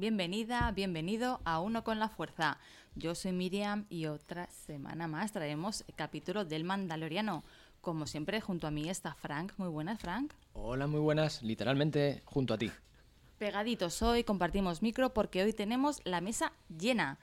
Bienvenida, bienvenido a Uno con la Fuerza. Yo soy Miriam y otra semana más traemos el capítulo del Mandaloriano. Como siempre, junto a mí está Frank. Muy buenas, Frank. Hola, muy buenas. Literalmente junto a ti. Pegaditos hoy, compartimos micro porque hoy tenemos la mesa llena.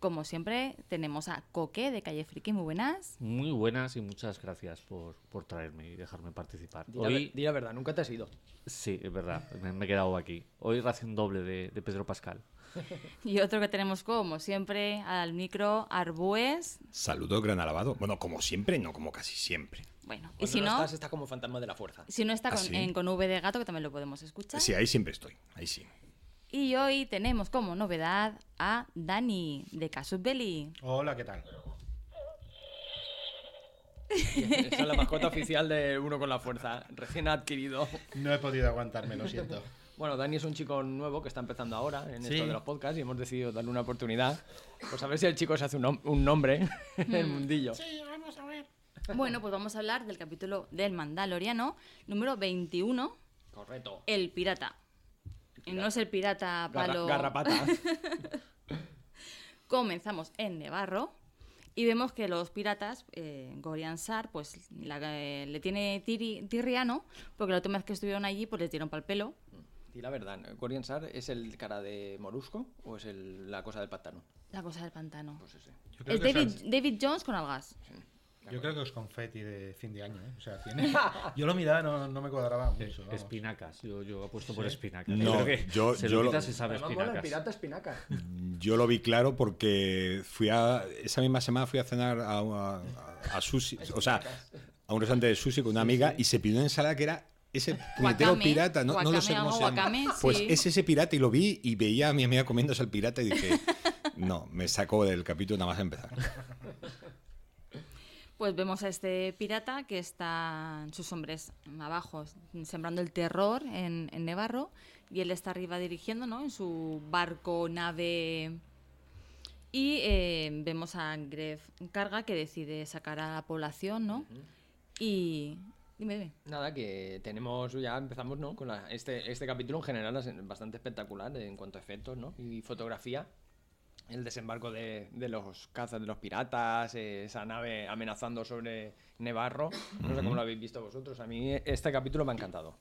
Como siempre, tenemos a Coque de Calle Friki. Muy buenas. Muy buenas y muchas gracias por, por traerme y dejarme participar. Di Hoy, di la verdad, nunca te has ido. sí, es verdad, me, me he quedado aquí. Hoy ración doble de, de Pedro Pascal. Y otro que tenemos, como siempre, al micro Arbues. Saludos, gran alabado. Bueno, como siempre, no como casi siempre. Bueno, y si no, estás, está como fantasma de la fuerza. si no está ¿Ah, con, sí? en- con V de gato, que también lo podemos escuchar. Sí, ahí siempre estoy. Ahí sí. Y hoy tenemos como novedad a Dani de Casus Belli. Hola, ¿qué tal? Esa es la mascota oficial de Uno con la Fuerza, recién adquirido. No he podido aguantarme, lo siento. Bueno, Dani es un chico nuevo que está empezando ahora en Sí. esto de los podcasts y hemos decidido darle una oportunidad. Pues a ver si el chico se hace un, nom- un nombre en el mundillo. Bueno, pues vamos a hablar del capítulo del Mandaloriano, número 21, Correcto. El Pirata. Y no es el pirata Garra- palo. garrapata. Comenzamos en Nevarro y vemos que los piratas, eh, Gorian Sar, pues la- eh, le tiene tiri- tirriano, porque la última vez que estuvieron allí, pues les dieron pal pelo. Y la verdad, ¿Corian Sar es el cara de Morusco o es el- la cosa del pantano? La cosa del pantano. Pues ese. Yo creo, Es que David, David Jones con algas. Yo creo que es confeti de fin de año, ¿eh? O sea, tiene... Yo lo miraba, no, no me cuadraba mucho. vamos. Espinacas, yo, yo apuesto por espinacas. No, Creo que yo- se yo lo sabe el pirata espinaca. Yo lo vi claro porque fui a. Esa misma semana fui a cenar a, a, a sushi. O sea, a un restaurante de sushi con una amiga y se pidió una ensalada que era. Ese puñetero pirata, no, no lo sé cómo se algo llama. wakame, Pues sí. es ese pirata y lo vi y veía a mi amiga comiéndose el pirata y dije, no, me sacó del capítulo nada más empezar. Pues vemos a este pirata que está sus hombres abajo sembrando el terror en, en Nevarro y él está arriba dirigiendo ¿no? en su barco, nave. Y eh, vemos a Gref Carga que decide sacar a la población, ¿no? Y. Dime, dime. Nada, que tenemos, ya empezamos, ¿no? Con la- este, este capítulo en general es bastante espectacular en cuanto a efectos, ¿no? Y fotografía. El desembarco de, de los cazas de los piratas, eh, esa nave amenazando sobre Nevarro. No sé cómo lo habéis visto vosotros. A mí este capítulo me ha encantado.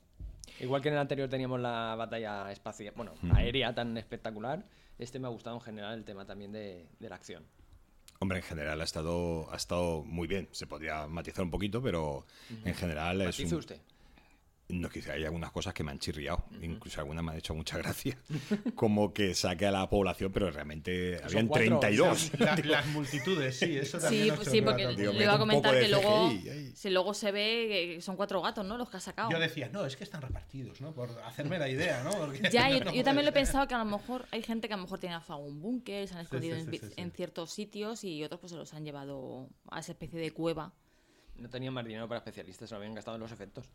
Igual que en el anterior teníamos la batalla espacial, bueno, aérea tan espectacular, este me ha gustado en general el tema también de, de la acción. Hombre, en general ha estado, ha estado muy bien. Se podría matizar un poquito, pero en general es. Matice un- usted. No, quizá hay algunas cosas que me han chirriado. Incluso algunas me han hecho mucha gracia. Como que saque a la población, pero realmente habían cuatro, 32. La- las multitudes, sí, eso también Sí, pues sí, porque. Digo, le iba a un comentar que luego, si luego se ve que son cuatro gatos, ¿no? Los que ha sacado. Yo decía, no, es que están repartidos, ¿no? Por hacerme la idea, ¿no? Porque Ya, yo, no yo también lo he pensado que a lo mejor hay gente que a lo mejor tiene algún búnker, se han escondido sí, sí, sí. en ciertos sitios y otros pues se los han llevado a esa especie de cueva. No tenían más dinero para especialistas, se lo habían gastado en los efectos.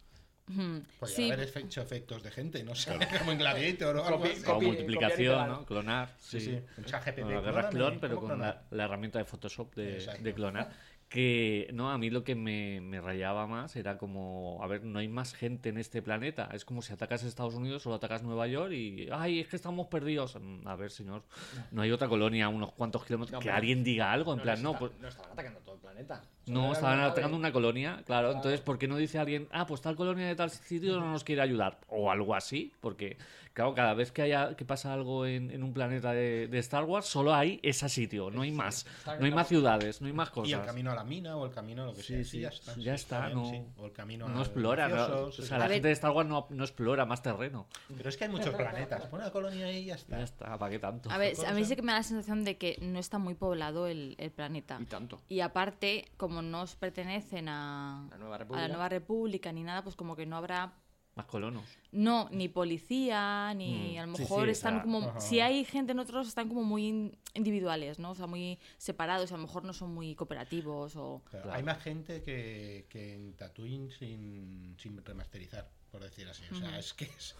Podría Sí, haber hecho efectos de gente, no sé, como en Gladiator o algo así. Copi- multiplicación, ¿no? Clonar. Sí, sí. Un chat GPT, Con la guerra clóname, clon, pero ¿cómo con la, la herramienta de Photoshop de clonar. Que no, a mí lo que me, me rayaba más era como, a ver, no hay más gente en este planeta. Es como si atacas Estados Unidos, solo atacas Nueva York y, ay, es que estamos perdidos. Mm, A ver, señor, no hay otra colonia a unos cuantos kilómetros. No, que alguien diga algo, en plan, les no, pues. no estaban atacando todo el planeta. Solo No, estaban atacando una colonia, claro. Entonces, ¿por qué no dice alguien, ah, pues tal colonia de tal sitio no nos quiere ayudar? O algo así, porque, claro, cada vez que haya que pasa algo en, en un planeta de, de Star Wars, solo hay ese sitio, no hay más. No hay más ciudades, no hay más Y el cosas. camino a la mina o el camino a lo que sea. Sí, Sí, ya está. ya sí, está, bien, no, sí. O el camino a no explora. no- o sea, la A gente de Star Wars no, no explora más terreno. Pero es que hay muchos planetas. Pon una colonia ahí y ya está. Ya está, ¿para qué tanto? a ver, a mí sí que me da la sensación de que no está muy poblado el, el planeta. Y tanto. Y aparte, como no os pertenecen a, La Nueva a República. la Nueva República ni nada, pues como que no habrá Más colonos. No, ni policía, ni Mm, a lo mejor sí, están sea, como... ajá. Si hay gente en otros, están como muy in- individuales, ¿no? O sea, muy separados, a lo mejor no son muy cooperativos o... Claro. Hay más gente que, que en Tatooine sin, sin remasterizar, por decir así. O sea, es que es,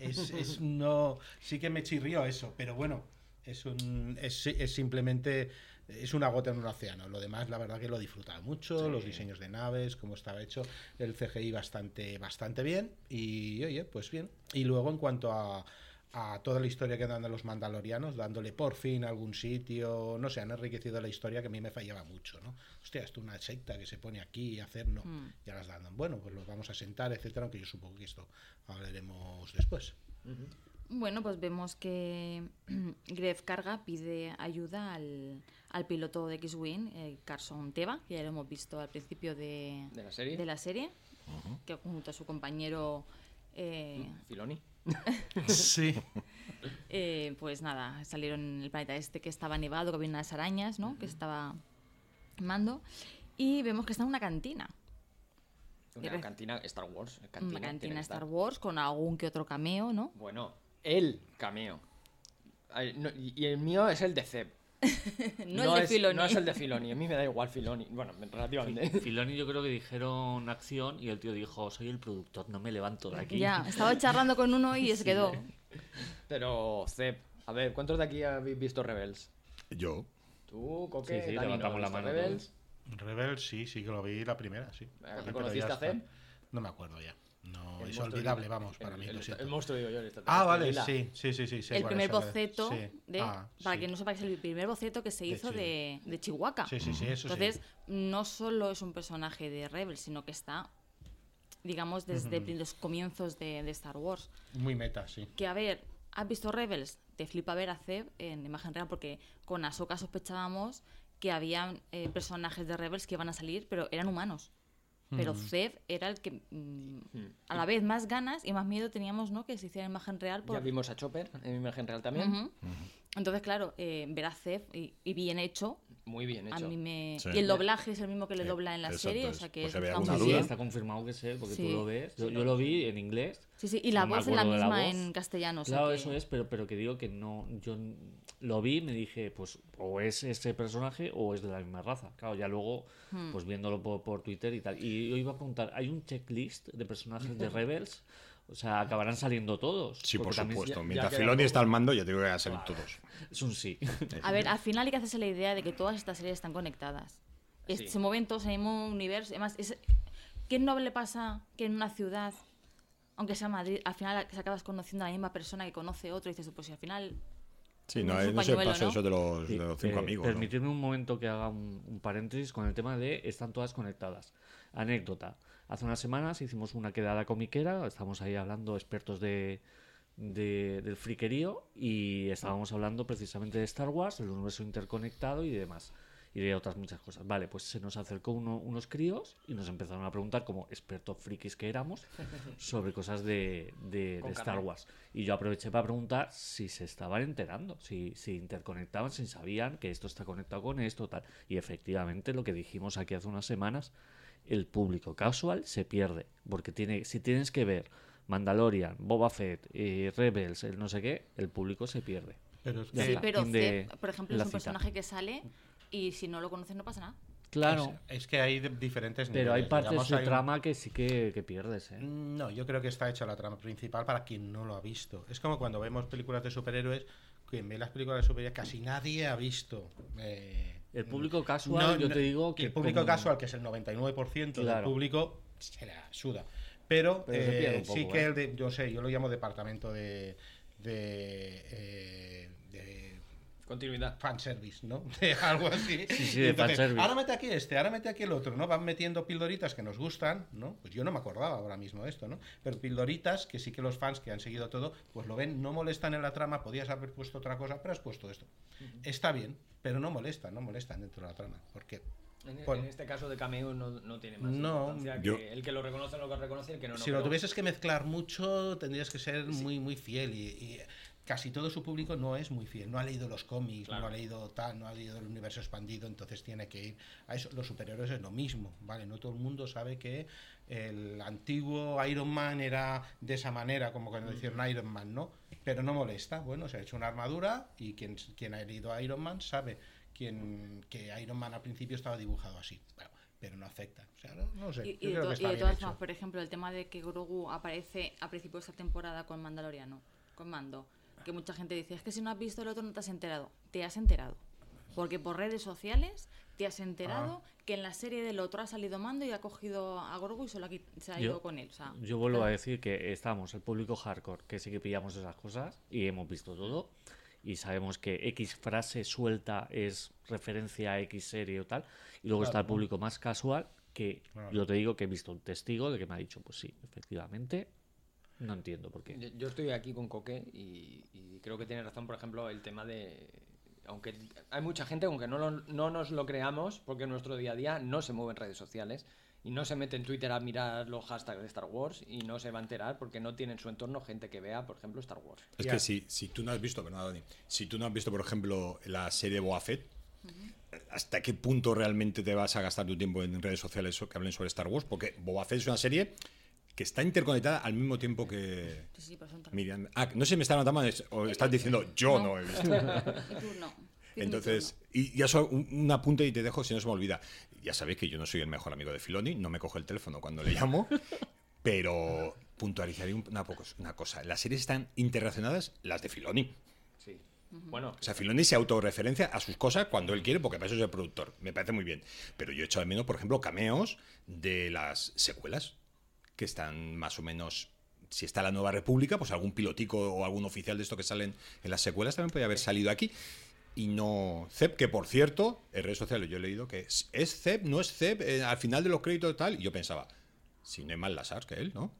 es, es no. Sí que me chirrió eso, pero bueno, es un es, es simplemente es una gota en un océano. Lo demás, la verdad que lo he disfrutado mucho, los diseños de naves, cómo estaba hecho, el CGI bastante bastante bien y oye, pues bien. Y luego en cuanto a a toda la historia que dan de los mandalorianos, dándole por fin algún sitio, no sé, han enriquecido la historia que a mí me fallaba mucho, ¿no? Hostia, esto es una secta que se pone aquí a hacer, no, Mm. ya las dan, bueno, pues los vamos a sentar, etcétera, aunque yo supongo que esto hablaremos después. Bueno, pues vemos que Gref Carga pide ayuda al, al piloto de X-Wing, eh, Carson Teva, que ya lo hemos visto al principio de, ¿De la serie? de la serie, que junto a su compañero, eh, Filoni. Sí. eh, pues nada, salieron en el planeta este que estaba nevado, que había unas arañas, ¿no? Que estaba mando. Y vemos que está en una cantina. Una cantina Star Wars. Cantina, una cantina Star. Wars con algún que otro cameo, ¿no? Bueno, el cameo. No, y el mío es el de Zeb. no, el de es, Filoni. No es el de Filoni. A mí me da igual Filoni. Bueno, relativamente. Filoni yo creo que dijeron acción y el tío dijo, soy el productor, no me levanto de aquí. Ya, estaba charlando con uno y se quedó. Pero Zeb, a ver, ¿cuántos de aquí habéis visto Rebels? Yo. Tú, Coque, Sí, sí, Dani, ¿no levantamos la mano Rebels? Rebel sí, sí que lo vi la primera, sí. ¿Reconociste Sí, pero ya a. Zeb? No me acuerdo ya. No, El es olvidable, vamos, para el, mí, el- lo siento. el monstruo, digo yo. el Ah, vale, sí, sí, sí, sí. el primer de- boceto sí. de Ah, para sí. que no sepa que es el primer boceto que se De hizo de, de Chihuahua Sí, sí, sí, eso entonces sí. no solo es un personaje de Rebel sino que está digamos desde los comienzos de, de Star Wars Muy meta, sí. que a ver has visto Rebels te flipa ver a Zeb en imagen real porque con Ahsoka sospechábamos que habían eh, personajes de Rebels que iban a salir pero eran humanos pero Zeb era el que mm, a la vez más ganas y más miedo teníamos no que se hiciera en imagen real por, Ya vimos a Chopper en imagen real también. Ujú. Entonces, claro, eh, ver a Zeb y, y bien hecho, Muy bien a hecho. mí me... Sí. Y el doblaje es el mismo que le Sí, dobla en la exacto, serie, o es- sea que por es si había está muy bien. está confirmado que es él, porque Sí. tú lo ves. Yo, yo lo vi en inglés. Sí, sí, y la No voz es la la misma voz. en castellano. o sea Claro, que- eso es, pero, pero que digo que no. Yo lo vi y me dije, pues, o es ese personaje o es de la misma raza. Claro, ya luego, Hmm. pues viéndolo por, por Twitter y tal. Y yo iba a preguntar, ¿hay un checklist de personajes de Rebels? O sea, acabarán saliendo todos. Sí, por supuesto. ya- ya Mientras queda Filoni está al mando, ya tengo que van a salir todos. Es un sí. A ver, al final hay que hacerse la idea de que todas estas series están conectadas. Sí. Se mueven todos en el mismo universo. Además, es... ¿qué no le pasa que en una ciudad, aunque sea Madrid, al final se acabas conociendo a la misma persona que conoce otro y dices, pues si al final... Sí, no, no sé, pañuelo, paso ¿no? eso de los, de los cinco Eh, amigos. ¿no? Permitidme un momento que haga un, un paréntesis con el tema de están todas conectadas. Anécdota. Hace unas semanas hicimos una quedada comiquera, estamos ahí hablando expertos de, de- del friquerío y estábamos hablando precisamente de Star Wars, el universo interconectado y demás. Y de otras muchas cosas. Vale, pues se nos acercó uno- unos críos y nos empezaron a preguntar, como expertos frikis que éramos, sobre cosas de, de- de Star. Wars. Y yo aproveché para preguntar si se estaban enterando, si, si interconectaban, si sabían que esto está conectado con esto, tal. Y efectivamente, lo que dijimos aquí hace unas semanas, el público casual se pierde. Porque tiene, si tienes que ver Mandalorian, Boba Fett, eh, Rebels, el no sé qué, el público se pierde. Pero es Sí, que está. pero por ejemplo, es un cita. personaje que sale y si no lo conoces no pasa nada. Claro, es, es que hay de- diferentes pero hay niveles. partes Digamos, de hay un- trama que sí que, que pierdes, ¿eh? No, yo creo que está hecha la trama principal para quien no lo ha visto. Es como cuando vemos películas de superhéroes, quien ve las películas de superhéroes casi nadie ha visto. eh, El público casual, yo te digo que El público como- casual, que es el 99% del Claro. público, se la suda. Pero, eh, sí que ¿eh? el de, yo sé, yo lo llamo departamento de, de, eh, de Continuidad. fanservice, ¿no? De algo así. Sí, sí, entonces, fanservice. Ahora mete aquí este, ahora mete aquí el otro, ¿no? Van metiendo pildoritas que nos gustan, ¿no? Pues yo no me acordaba ahora mismo de esto, ¿no? Pero pildoritas que sí que los fans que han seguido todo, pues lo ven, no molestan en la trama, podías haber puesto otra cosa, pero has puesto esto. Está bien, pero no molestan, no molestan dentro de la trama. Porque En, en este caso de cameo no, no tiene más No, importancia yo- que el que lo reconoce lo que reconoce y el que no, no. si lo tuvieses que mezclar mucho, tendrías que ser muy, muy fiel. Y, y casi todo su público no es muy fiel. No ha leído los cómics, Claro. no ha leído tal, no ha leído el universo expandido, entonces tiene que ir a eso. Los superhéroes es lo mismo, ¿vale? No todo el mundo sabe que el antiguo Iron Man era de esa manera, como cuando hicieron Iron Man, ¿no? Pero no molesta. Bueno, se ha hecho una armadura y quien, quien ha leído a Iron Man sabe quien, que Iron Man al principio estaba dibujado así. Bueno, pero no afecta. O sea, no, no sé. Y, yo y de, creo to- que y de todas formas, por ejemplo, el tema de que Grogu aparece a principio de esta temporada con Mandaloriano, con Mando, que mucha gente dice, es que si no has visto el otro no te has enterado. Te has enterado. Porque por redes sociales te has enterado que en la serie del otro ha salido Mando y ha cogido a Gorgo y ha quit- se ha Yo- ido con él. O sea, Yo vuelvo a decir que estamos, el público hardcore, que sí que pillamos esas cosas y hemos visto todo. Y sabemos que X frase suelta es referencia a X serie o tal. Y luego está el público más casual, que Claro. yo te digo que he visto un testigo de que me ha dicho, pues sí, efectivamente, no entiendo por qué. Yo, yo estoy aquí con Coque y, y creo que tiene razón, por ejemplo, el tema de... Aunque hay mucha gente, aunque no, lo- no nos lo creamos, porque en nuestro día a día no se mueve en redes sociales y no se mete en Twitter a mirar los hashtags de Star Wars y no se va a enterar porque no tiene en su entorno gente que vea, por ejemplo, Star Wars. Es que si, si tú no has visto, perdona, Dani, si tú no has visto, por ejemplo, la serie Boba Fett, ¿hasta qué punto realmente te vas a gastar tu tiempo en redes sociales que hablen sobre Star Wars? Porque Boba Fett es una serie que está interconectada al mismo tiempo que Sí, sí, pero son tan- Miriam. Ah, no sé si me está notando o estás diciendo yo no, he visto. Y tú no. Entonces, y ya solo un, un apunte y te dejo si no se me olvida. Ya sabéis que yo no soy el mejor amigo de Filoni, no me coge el teléfono cuando le llamo, pero puntualizaría una cosa. Las series están interrelacionadas, las de Filoni. Sí. Bueno, O sea, Filoni se autorreferencia a sus cosas cuando él quiere, porque para eso es el productor. Me parece muy bien. Pero yo he hecho de menos, por ejemplo, cameos de las secuelas, que están más o menos. Si está la Nueva República, pues algún pilotico o algún oficial de esto que salen en las secuelas también podría haber salido aquí. Y no Zep, que por cierto, en redes sociales yo he leído que es, ¿es Zep, no es Zep, eh, al final de los créditos tal. Y yo pensaba, si no hay más Lazar que él, ¿no?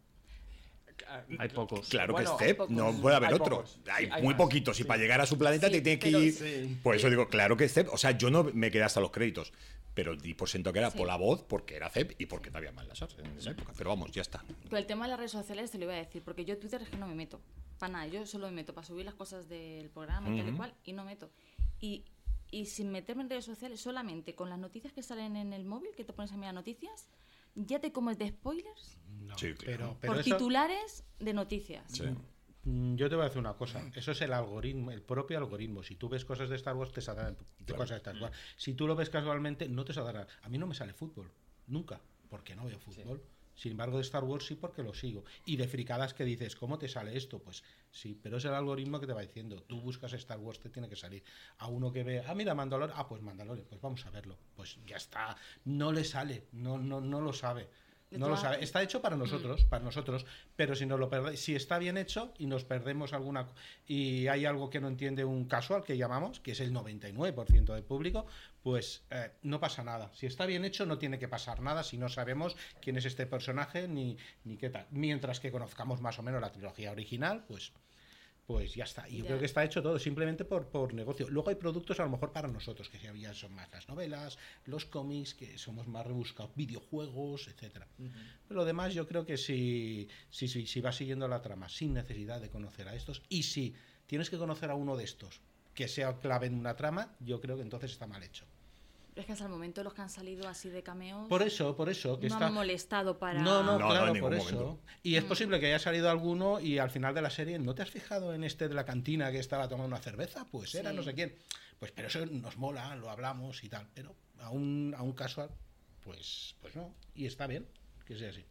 Hay pocos. Claro Bueno, que es Zep, no puede haber Hay otro. pocos. Hay, Sí, hay muy más. poquitos. Y Sí. para llegar a su planeta Sí, te tiene que ir. sí. Por eso digo, claro que es Zep. O sea, yo no me quedé hasta los créditos. Pero di por sentado que era Sí. por la voz, porque era Zep y porque no había más Lazar en esa época. Pero vamos, ya está. Con el tema de las redes sociales te lo iba a decir, porque yo Twitter es que no me meto. Para nada, yo solo me meto para subir las cosas del programa y tal y cual, y no meto. Y, y sin meterme en redes sociales, solamente con las noticias que salen en el móvil, que te pones a mirar noticias, ya te comes de spoilers No, Sí, claro. pero, pero por eso- titulares de noticias. Sí. Mm, Yo te voy a decir una cosa, eso es el algoritmo, el propio algoritmo. Si tú ves cosas de Star Wars, te saldrán cosas de Star Wars. Si tú lo ves casualmente, no te saldrá. A mí no me sale fútbol, nunca, porque no veo fútbol. Sin embargo, de Star Wars sí porque lo sigo. Y de fricadas que dices, ¿cómo te sale esto? Pues sí, pero es el algoritmo que te va diciendo. Tú buscas Star Wars, te tiene que salir. A uno que ve, ah, mira, Mandalorian, ah, pues Mandalorian, pues vamos a verlo. Pues ya está. No le sale, no, no, no lo sabe. No lo sabe. Está hecho para nosotros, para nosotros. Pero si nos lo perde- si está bien hecho y nos perdemos alguna y hay algo que no entiende un casual que llamamos, que es el 99% del público, pues eh, no pasa nada. Si está bien hecho, no tiene que pasar nada si no sabemos quién es este personaje ni, ni qué tal. Mientras que conozcamos más o menos la trilogía original, pues pues ya está. Y yo Ya. creo que está hecho todo simplemente por, por negocio. Luego hay productos a lo mejor para nosotros, que ya son más las novelas, los cómics, que somos más rebuscados, videojuegos, etcétera. Pero lo demás yo creo que si, si, si, si vas siguiendo la trama sin necesidad de conocer a estos, y si tienes que conocer a uno de estos que sea clave en una trama, yo creo que entonces está mal hecho. Es que hasta el momento los que han salido así de cameos Por eso, por eso, que no está... han molestado para... No, no, No, claro, por eso. momento. Y es posible que haya salido alguno y al final de la serie, ¿no te has fijado en este de la cantina que estaba tomando una cerveza? Pues era Sí. no sé quién. Pues pero eso nos mola, lo hablamos y tal. Pero a un, a un casual, pues, pues no. Y está bien que sea así.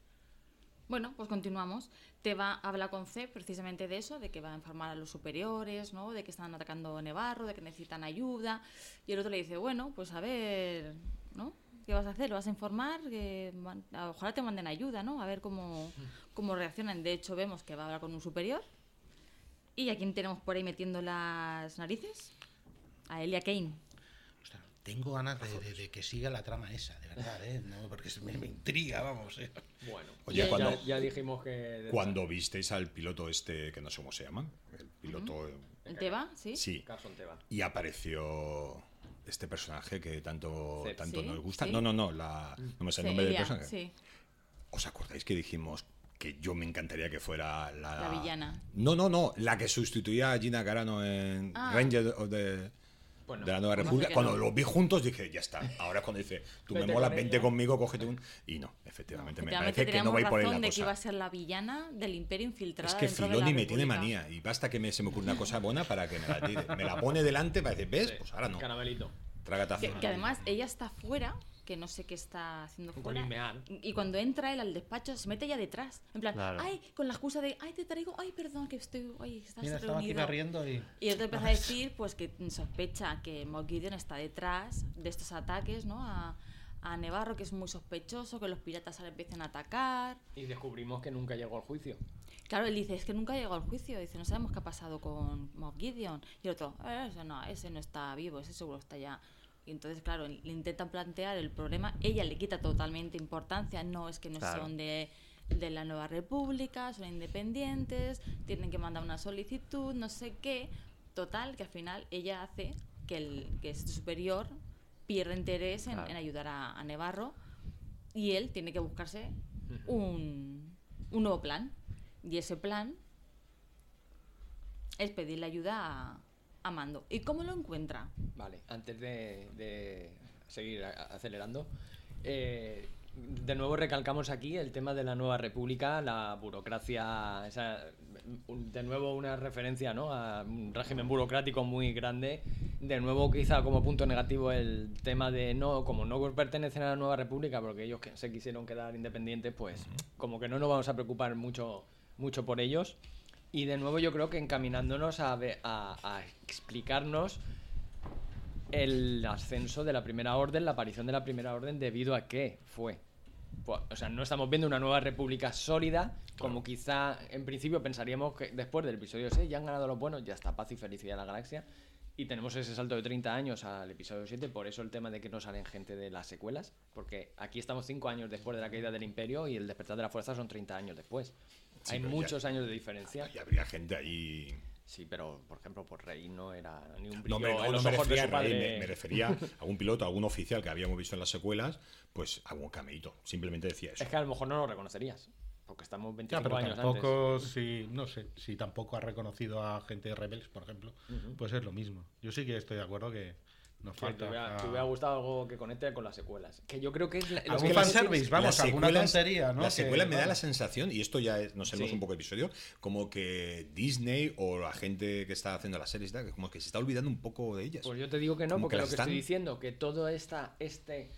Bueno, pues continuamos. Te va a hablar con C precisamente de eso, de que va a informar a los superiores, ¿no? De que están atacando Nevarro, de que necesitan ayuda. Y el otro le dice, bueno, pues a ver, ¿no? ¿Qué vas a hacer? ¿Lo vas a informar? Que a- ojalá te manden ayuda, ¿no? A ver cómo, cómo reaccionan. De hecho, vemos que va a hablar con un superior. ¿Y a quién tenemos por ahí metiendo las narices? A Elia Kane. Tengo ganas de, de- de que siga la trama esa, de verdad, ¿eh? No, porque se me, me intriga, vamos. ¿eh? Bueno, Oye, ya, cuando- ya- ya dijimos que... Cuando visteis al piloto este, que no sé cómo se llama, el piloto. ¿El Teba? ¿Sí? Sí. Carson Teva. Y apareció este personaje que tanto, tanto Sí, nos gusta. sí. No, no, no, la, no me sé el nombre del personaje. sí. ¿Os acordáis que dijimos que yo me encantaría que fuera la... La villana. No, no, no, la que sustituía a Gina Carano en Ah. Ranger of the- Bueno, de la Nueva República. Cuando no. los vi juntos dije, ya está. Ahora es cuando dice, tú me molas, vente conmigo, cógete un... Y no, efectivamente, me Efectivamente, parece que no va a ir por ahí la razón de que iba a cosa. ser la villana del imperio infiltrada Es que Filoni me tiene manía y basta que me, se me ocurra una cosa buena para que me la tire. Me la pone delante para decir, ¿ves? Pues ahora no. Caramelito. Que, que además ella está fuera que no sé qué está haciendo Con fuera. Y cuando entra él al despacho, se mete ya detrás. En plan, Claro. ay, con la excusa de, ay, te traigo, ay, perdón, que estoy, ay, estás Mira, estaba aquí reunido. barriendo y... Y él te empieza a decir pues que sospecha que Moff Gideon está detrás de estos ataques, ¿no? A, a Nevarro, que es muy sospechoso, que los piratas ahora empiecen a atacar. Y descubrimos que nunca llegó al juicio. Claro, él dice, es que nunca llegó al juicio. Dice, no sabemos qué ha pasado con Moff Gideon. Y el otro, "Eh, ese no, ese no está vivo, ese seguro está ya. Y entonces, claro, le intentan plantear el problema. Ella le quita totalmente importancia. No, es que no Claro. son de, de la Nueva República, son independientes, tienen que mandar una solicitud, no sé qué. Total, que al final ella hace que el que es superior pierda interés en, Claro. en ayudar a, a Nevarro y él tiene que buscarse un, un nuevo plan. Y ese plan es pedirle ayuda a, a Mando. ¿Y cómo lo encuentra? Vale, antes de, de seguir acelerando, eh, de nuevo recalcamos aquí el tema de la nueva república, la burocracia, esa- un- de nuevo una referencia ¿no? a un régimen burocrático muy grande. De nuevo quizá como punto negativo el tema de no, como no pertenecen a la nueva república, porque ellos que se quisieron quedar independientes, pues como que no nos vamos a preocupar mucho, mucho por ellos. Y de nuevo yo creo que encaminándonos a, ve- a- a explicarnos el ascenso de la primera orden, la aparición de la primera orden, debido a qué fue. Pues, o sea, no estamos viendo una nueva república sólida, como quizá en principio pensaríamos que después del episodio 6 ya han ganado los buenos, ya está paz y felicidad en la galaxia. Y tenemos ese salto de 30 años al episodio 7, por eso el tema de que no salen gente de las secuelas, porque aquí estamos 5 años después de la caída del imperio y el despertar de la fuerza son 30 años después. Sí, Hay pero ya- muchos años de diferencia. Y habría gente ahí. Sí, pero por ejemplo, por Rey no era ni un brillo No, hombre, no, en no los me ojos de refería, su a Rey, padre. me, me refería a algún piloto, a algún oficial que habíamos visto en las secuelas, pues algún cameíto. Simplemente decía eso. Es que a lo mejor no lo reconocerías. Porque estamos 25 Ya, pero años tampoco, si, no sé, si tampoco ha reconocido a gente de Rebels, por ejemplo, pues es lo mismo. Yo sí que estoy de acuerdo que nos. Que falta... te, hubiera, ah, te hubiera gustado algo que conecte con las secuelas. Que yo creo que es la- lo Algún que- fanservice, vamos, Las alguna secuelas- tontería, ¿no? Las Que, secuelas me da la sensación, y esto ya es, nos salimos Sí. un poco de episodio, como que Disney o la gente que está haciendo las series, como que se está olvidando un poco de ellas. Pues yo te digo que no, Como porque que lo que están- estoy diciendo, que toda esta este,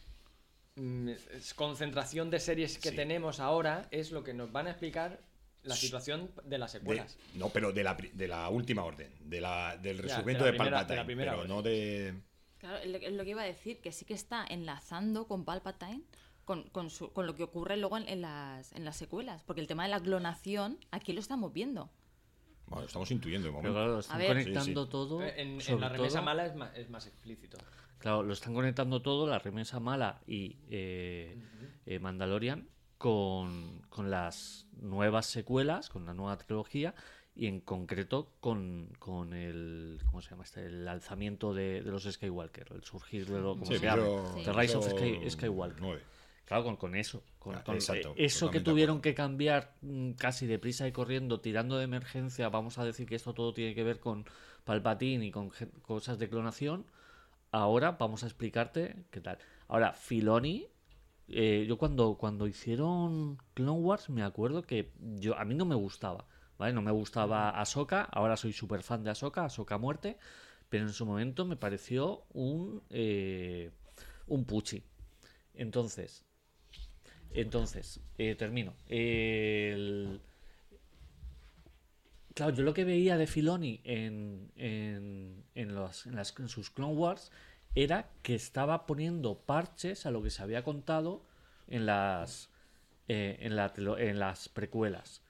mm, concentración de series que Sí. tenemos ahora es lo que nos van a explicar la situación de las De- secuelas. no, pero de la, de la última orden, de la, del de resurgimiento la de, de la Palpatine, pero orden. no de... Claro, es lo- que iba a decir, que sí que está enlazando con Palpatine con, con, su- con lo que ocurre luego en, en las, en las secuelas. Porque el tema de la clonación, aquí lo estamos viendo. Bueno, estamos intuyendo de Pero momento. claro, lo están ver. conectando Sí, sí. todo. En, la remesa todo- mala es más, es más explícito. Claro, lo están conectando todo, la remesa mala y eh, eh, Mandalorian, con, con las nuevas secuelas, con la nueva trilogía y en concreto con, con el ¿cómo se llama este? el alzamiento de, de los Skywalker, el surgir de lo como Sí, se llama, Sí. The Rise of Sky- Skywalker. Claro, con, con eso. Con, Ah, con, exacto, eh, eso que tuvieron que cambiar mm, casi deprisa y corriendo, tirando de emergencia, vamos a decir que esto todo tiene que ver con Palpatine y con cosas de clonación. Ahora vamos a explicarte qué tal. Ahora, Filoni, eh, yo cuando, cuando hicieron Clone Wars me acuerdo que yo a mí no me gustaba, ¿vale? No me gustaba Ahsoka, ahora soy súper fan de Ahsoka, Ahsoka muerte, pero en su momento me pareció un, eh, un puchi. Entonces, entonces, eh, termino. El- Claro, yo lo que veía de Filoni en, en, en, los- en las- en sus Clone Wars era que estaba poniendo parches a lo que se había contado en las, eh, en, la trilo- en las precuelas.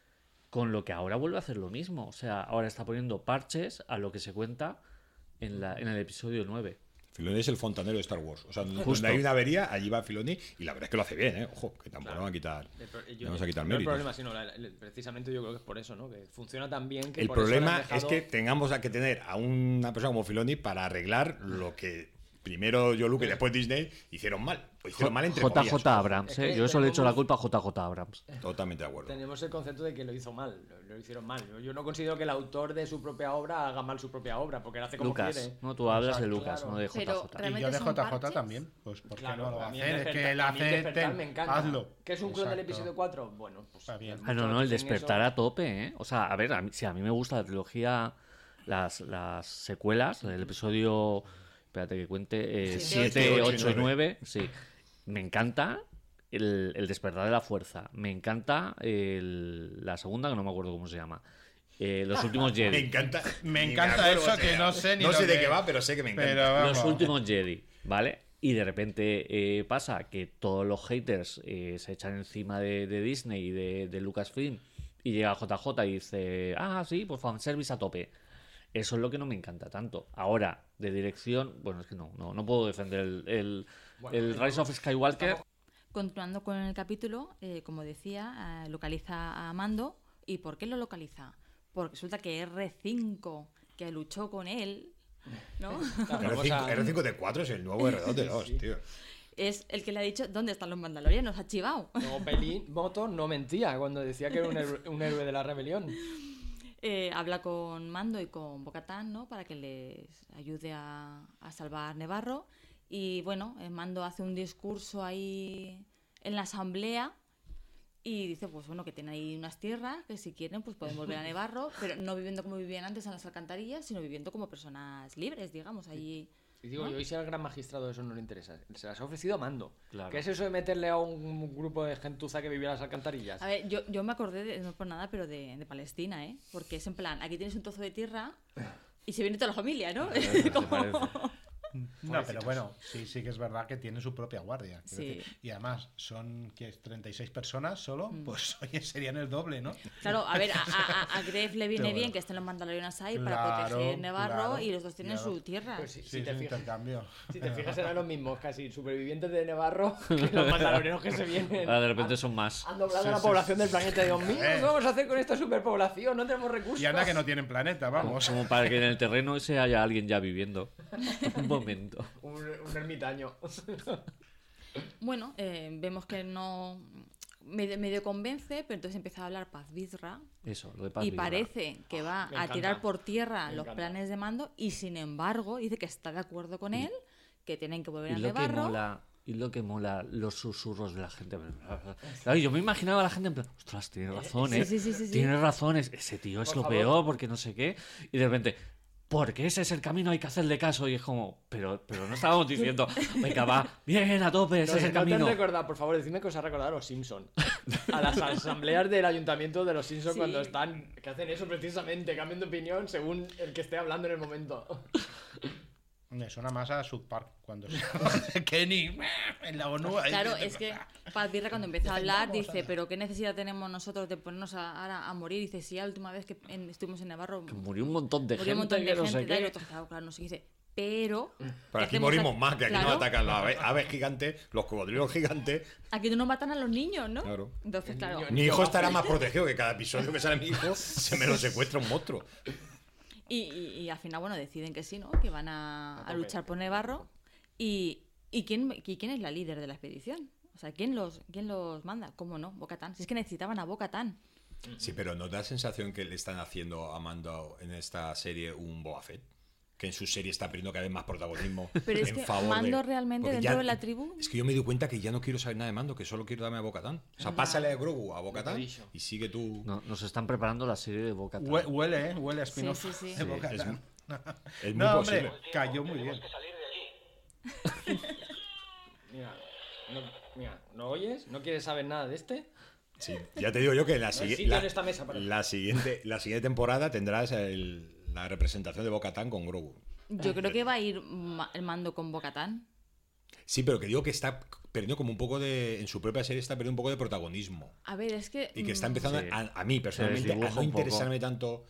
Con lo que ahora vuelve a hacer lo mismo. O sea, ahora está poniendo parches a lo que se cuenta en, la, en el episodio 9. Filoni es el fontanero de Star Wars. O sea, Justo. donde hay una avería, allí va Filoni y la verdad es que lo hace bien, ¿eh? Ojo, que tampoco le van a quitar, yo- vamos a quitar no el problema, sino la- la- precisamente yo creo que es por eso, ¿no? Que funciona tan bien que El por eso problema es que tengamos a que tener a una persona como Filoni para arreglar lo que primero yo Luke y después Disney hicieron mal. O hicieron mal entre JJ comillas. Abrams, Es ¿eh? que Yo eso le he hecho la culpa a JJ Abrams. Totalmente de acuerdo. Tenemos el concepto de que lo hizo mal, lo, lo hicieron mal. Yo, yo no considero que el autor de su propia obra haga mal su propia obra, porque lo hace como Lucas, quiere. no, tú hablas de Lucas, claro. no de Pero JJ. Y realmente yo de JJ parches. también, pues ¿por qué Claro, no lo va a hacer? Es que el hace, me encanta. hazlo. ¿Que es un clon del episodio 4? Bueno, pues Está bien. Ah, no, no, el despertar a tope, ¿eh? O sea, a ver, a mí, si a mí me gusta la trilogía, las, las secuelas, el episodio, espérate que cuente, Siete, 7, ocho y 8 y nueve. 9, sí. me encanta el, el despertar de la fuerza. Me encanta el- la segunda, que no me acuerdo cómo se llama. Eh, los últimos Me Jedi. encanta. Me encanta eso que no sé ni No lo sé de qué va, pero sé que me encanta. Los últimos Jedi, ¿vale? Y de repente eh, pasa que todos los haters eh, se echan encima de, de Disney y de, de Lucasfilm y llega JJ y dice, ah, sí, pues fanservice a tope. Eso es lo que no me encanta tanto. Ahora, de dirección, bueno, es que no, no, no puedo defender el, el, el Rise of Skywalker. Continuando con el capítulo, eh, como decía, eh, localiza a Mando. ¿Y por qué lo localiza? Porque resulta que R5, que luchó con él, ¿no? La R5, famosa- R5D4 es el nuevo R2D2, tío. es el que le ha dicho dónde están los mandalorianos, ha chivado. No, Pelín Moto no mentía cuando decía que era un héroe, un héroe de la rebelión. Eh, habla con Mando y con Bocatán, ¿no? Para que les ayude a, a salvar Nevarro. Y bueno, eh, Mando hace un discurso ahí en la asamblea y dice, pues bueno, que tiene ahí unas tierras, que si quieren, pues pueden volver a Nevarro, pero no viviendo como vivían antes en las alcantarillas, sino viviendo como personas libres, digamos, allí. Y digo, yo, y si al gran magistrado eso no le interesa, se las ha ofrecido a Mando. Claro. ¿Qué es eso de meterle a un grupo de gentuza que vivía en las alcantarillas? A ver, yo, yo me acordé, de, no por nada, pero de, de Palestina, ¿eh? Porque es en plan, aquí tienes un trozo de tierra y se viene toda la familia, ¿no? No, pero bueno, sí, sí que es verdad que tiene su propia guardia. quiero Sí. decir. Y además, son que 36 personas solo, Mm. pues oye, serían el doble, ¿no? Claro, a ver, a, a, a Gref le viene Pero bien que estén los mandalorianos ahí para proteger Nevarro claro, y los dos tienen claro. su tierra. Pues sí, Sí, si, te fijas, intercambio. si te fijas eran los mismos, casi supervivientes de Nevarro que los mandalorianos que se vienen. Ahora de repente son más. Han doblado Sí, la sí, población sí. del planeta. Dios mío, ¿qué vamos a hacer con esta superpoblación? No tenemos recursos. Y anda que no tienen planeta, vamos. Como para que en el terreno ese haya alguien ya viviendo. Un momento. Un, un ermitaño. Bueno, eh, vemos que no medio, medio convence, pero entonces empieza a hablar Paz Vizra Eso, lo de Paz y Vizra. parece que va me a encanta, tirar por tierra me los encanta. planes de mando y sin embargo dice que está de acuerdo con él, que tienen que volver a lo que mola, y lo que mola, los susurros de la gente. Claro, yo me imaginaba a la gente en plan, ostras, tiene razón, Sí, ¿eh? sí, sí, sí, sí. Tiene razón, es- ese tío es Por lo favor. peor, porque no sé qué. Y de repente, porque ese es el camino, hay que hacerle caso. Y es como, pero, pero no estábamos diciendo, venga, va, bien, a tope, ese No, es el no te camino. recordado, por favor, decidme que os ha recordado a los Simpsons. A las asambleas del ayuntamiento de los Simpsons Sí. cuando están. que hacen eso precisamente, cambian de opinión según el que esté hablando en el momento. Me suena más a South Park cuando se... Kenny en la ONU. ahí Claro, dice, es que Vizra cuando empieza a hablar "Vamos, dice, ala". pero ¿qué necesidad tenemos nosotros de ponernos a, ahora a morir? Dice, sí, la última vez que en- estuvimos en Navarro Que murió un montón de murió un gente montón de que no gente, sé y claro, claro, no sé qué dice, pero... Pero ¿qué aquí morimos aquí? más, que aquí Claro, nos atacan las aves, aves gigantes, los cocodrilos gigantes. Aquí no matan a los niños, ¿no? Claro. Entonces, claro. Mi hijo estará más protegido que cada episodio que sale mi hijo se me lo secuestra un monstruo. Y, y- y al final, bueno, deciden que sí, ¿no? Que van a, luchar por Nevarro. ¿Y, y quién, y quién es la líder de la expedición? O sea, ¿quién los, quién los manda? ¿Cómo no? Bocatán. Si es que necesitaban a Bocatán. Sí, pero ¿no da sensación que le están haciendo a Mando en esta serie un Boba Fett? Que en su serie está perdiendo cada vez más protagonismo. Pero es en que favor Mando de- realmente porque dentro de la tribu- Es que yo me doy cuenta que ya no quiero saber nada de Mando, que solo quiero darme a Bocatán. O sea, pásale a Grogu a Bocatán y sigue tú. No, nos están preparando la serie de Boca. Hue- Huele, ¿eh? Huele a spin-off. Sí, sí, sí. de Bo-Katan. es mu- es muy no, hombre, posible. cayó muy bien. Mira, no, mira, ¿no oyes? ¿No quieres saber nada de este? Sí, ya te digo yo que la, esta mesa para- la siguiente, la siguiente temporada tendrás el- la representación de Bocatán con Grogu. Yo creo que va a ir ma- el mando con Bocatán. Sí, pero que digo que está perdiendo como un poco de. En su propia serie está perdiendo un poco de protagonismo. A ver, es que. Y que está mm, empezando Sí. a, a mí personalmente a no poco. interesarme tanto.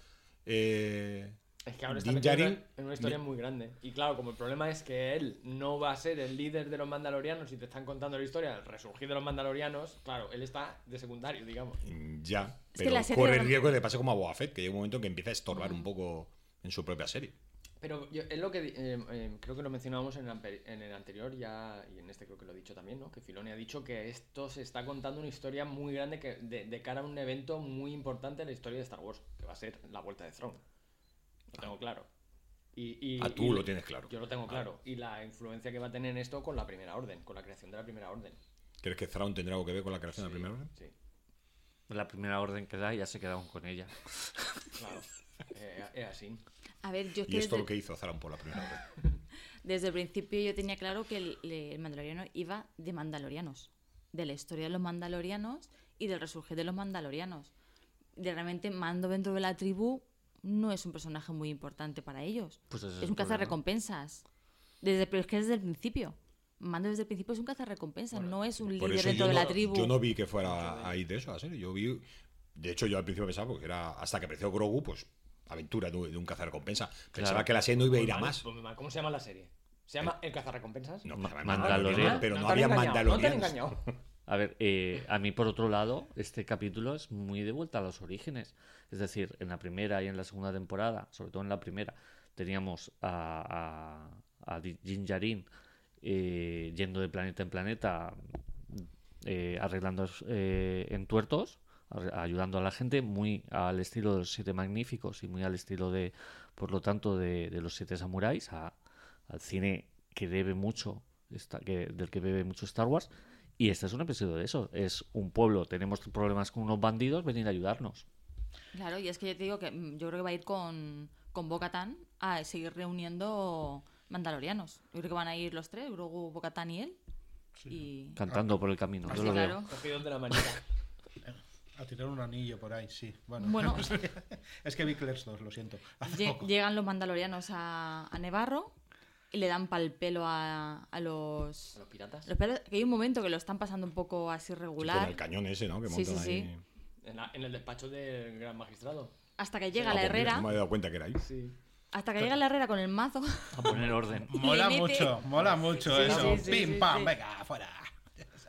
eh, Es que ahora está metido en Djarin una- en una historia muy grande. Y claro, como el problema es que él no va a ser el líder de los mandalorianos y te están contando la historia del resurgir de los mandalorianos, claro, él está de secundario, digamos. ya. Es que pero corre el riesgo de que le pase como a Boba Fett, que llega un momento que empieza a estorbar un poco en su propia serie. Pero yo- es lo que eh, eh, creo que lo mencionábamos en el, ampe- en el anterior ya, y en este creo que lo he dicho también, ¿no? Que Filoni ha dicho que esto se está contando una historia muy grande que, de, de cara a un evento muy importante en la historia de Star Wars, que va a ser la vuelta de Throne. Lo tengo claro. Y, y- Ah, tú y- lo tienes claro. Yo lo tengo claro. Y la influencia que va a tener en esto con la primera orden, con la creación de la primera orden. ¿Crees que Thrawn tendrá algo que ver con la creación de la primera orden? Sí, La primera orden que da ya se quedaron con ella. claro. Eh, es así. A ver, yo es Y esto desde, lo que hizo Thrawn por la primera orden. Desde el principio yo tenía claro que el, el Mandaloriano iba de Mandalorianos, de la historia de los Mandalorianos y del resurgir de los Mandalorianos. De realmente Mando dentro de la tribu no es un personaje muy importante para ellos. Pues es es el un cazarrecompensas. Desde, pero es que desde el principio. Mando desde el principio es un cazarrecompensas, no es un líder dentro de no, la tribu. yo no vi que fuera ahí de eso, la serie. Yo vi. De hecho, yo al principio pensaba que era hasta que apareció Grogu, pues aventura de, un cazarrecompensa. Pensaba Claro. que la serie no iba a ir a más. ¿Cómo se llama la serie? ¿Se llama El cazarrecompensas? No, Ma- se llama Mandalorian. pero no, había engañado, No te han engañado. A ver, eh, a mí por otro lado, este capítulo es muy de vuelta a los orígenes. Es decir, en la primera y en la segunda temporada, sobre todo en la primera, teníamos a, a, Din Djarin, eh, yendo de planeta en planeta, eh, arreglando eh, entuertos, ayudando a la gente, muy al estilo de los Siete Magníficos y muy al estilo de, por lo tanto, de, los Siete Samuráis, a- al cine que debe mucho, que, del que bebe mucho Star Wars. Y este es un episodio de eso. Es un pueblo, tenemos problemas con unos bandidos, venir a ayudarnos. Claro, y es que yo te digo que mm, yo creo que va a ir con, con Bo-Katan a seguir reuniendo mandalorianos. Yo creo que van a ir los tres, Grogu, Bo-Katan y él. Y... Cantando por el camino. Yo Sí, lo veo. claro. Cogidos de la manita. A tirar un anillo por ahí, sí. Bueno, Bueno. es que vi Clerks 2, lo siento. Hace Lle- poco. Llegan los mandalorianos a, a Nevarro le dan pal pelo a, a los... ¿A los piratas? los pelos- que hay un momento que lo están pasando un poco así Con regular. el cañón ese, ¿no? Que Sí, sí, montan sí. ahí. En, la- en el despacho del gran magistrado. Hasta que llega Ah, la pues herrera. No me había dado cuenta que era ahí. Sí. Hasta que llega la herrera con el mazo. A poner orden. Mola mucho, mola mucho Sí, eso. sí, sí, Pim, sí, pam, sí. venga, fuera.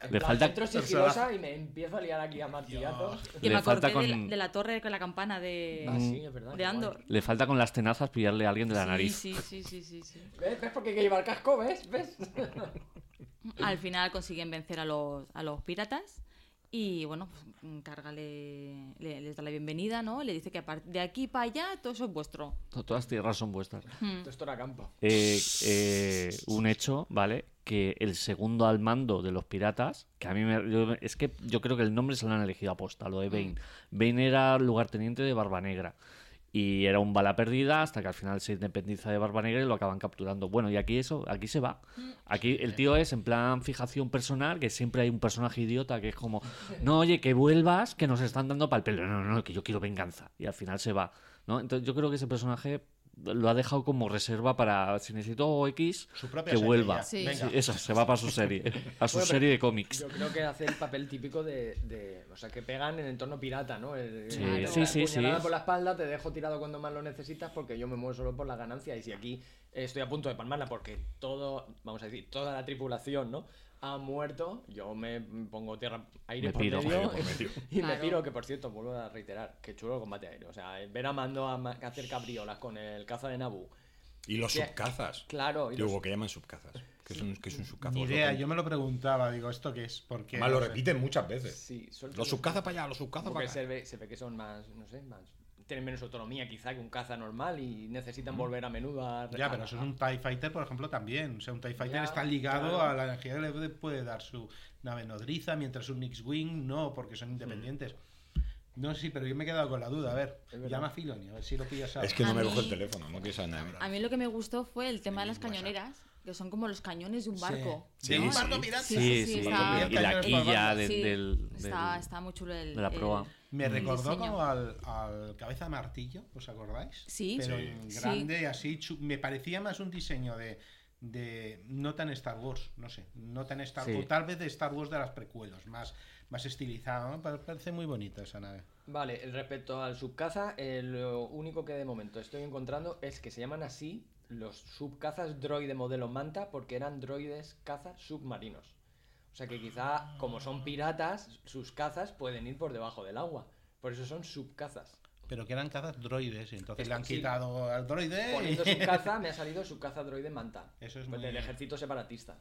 Le falta- Entro sigilosa y me empiezo a liar aquí a martillazos. Que Le me acordé falta de, la, con- de la torre con la campana de, Ah, sí, es verdad. de Andor. guay. Le falta con las tenazas pillarle a alguien de la Sí, nariz. Sí, sí, sí, sí, sí. ¿Ves? ¿Ves por qué hay que llevar casco? ¿Ves? ¿Ves? Al final consiguen vencer a los, a los piratas y bueno, pues Carga le, le- les da la bienvenida, ¿no? Le dice que de aquí para allá todo eso es vuestro. To- Todas tierras son vuestras. Mm. Esto era campo. Eh, eh, un hecho, ¿vale? Que el segundo al mando de los piratas, que a mí me, yo- es que yo creo que el nombre se lo han elegido aposta, lo de Bane. Bane era lugarteniente de Barba Negra. Y era un bala perdida hasta que al final se independiza de Barba Negra y lo acaban capturando. Bueno, y aquí eso, aquí se va. Aquí el tío es en plan fijación personal, que siempre hay un personaje idiota que es como, no, oye, que vuelvas, que nos están dando pal pelo. No, no, no, que yo quiero venganza. Y al final se va. ¿no? Entonces yo creo que ese personaje lo ha dejado como reserva para si necesito X Su que serie vuelva. Sí. Venga. Sí, eso, se va para su serie, a su Bueno, serie de cómics. Yo creo que hace el papel típico de, de- O sea, que pegan en entorno pirata, ¿no? El- Sí, el- sí, la sí, sí. por la espalda, te dejo tirado cuando más lo necesitas porque yo me muevo solo por la ganancia. Y si aquí estoy a punto de palmarla porque todo, vamos a decir, toda la tripulación, ¿no? Ha muerto, yo me pongo tierra, aire Me por medio medio. y me piro, que por cierto, vuelvo a reiterar, que chulo el combate aéreo. O sea, ver a Mando a hacer cabriolas con el caza de Naboo. Y los Que- subcazas. Claro, y Digo, los- que llaman subcazas. Que es un, que es un subcaza. Ni idea, yo me lo preguntaba, digo, ¿esto qué es? Porque Además, lo repiten muchas veces. Sí, suelto Los subcazas para allá, los subcazas Porque para se acá. ve, se ve que son más, no sé, más. Tienen menos autonomía quizá que un caza normal y necesitan volver a menudo a. Ya, pero eso es un TIE Fighter, por ejemplo, también. O sea, un TIE Fighter Ya, está ligado claro. a la energía que le puede dar su nave nodriza, mientras un X-Wing no, porque son independientes. No, sí, pero yo me he quedado con la duda. A ver, llama a Filoni, a ver si lo pillas ahora. Es que no A me cojo el mí- teléfono, no quiero saber nada. A mí lo que me gustó fue el tema de las WhatsApp. cañoneras, que son como los cañones de un barco. Sí, ¿De un sí. Sí, Sí, sí, sí, está- y la quilla de- Sí, del, está, del- está muy chulo el, de la el- proa. Me el recordó diseño. como al, al cabeza de martillo, ¿os acordáis? Sí. Pero Sí. en Sí. grande, así. chu- Me parecía más un diseño de, de. No tan Star Wars, no sé. No tan Star Sí. Wars. Tal vez de Star Wars de las precuelos, más, más estilizado. ¿no? Pa- Parece muy bonita esa nave. Vale, respecto al subcaza, eh, lo único que de momento estoy encontrando es que se llaman así los subcazas droide modelo Manta porque eran droides caza submarinos. O sea que quizá, como son piratas, sus cazas pueden ir por debajo del agua. Por eso son subcazas. Pero que eran cazas droides, y entonces Es le han sí. quitado al droide. Poniendo subcaza me ha salido subcaza droide Manta. Eso es pues muy- del ejército separatista.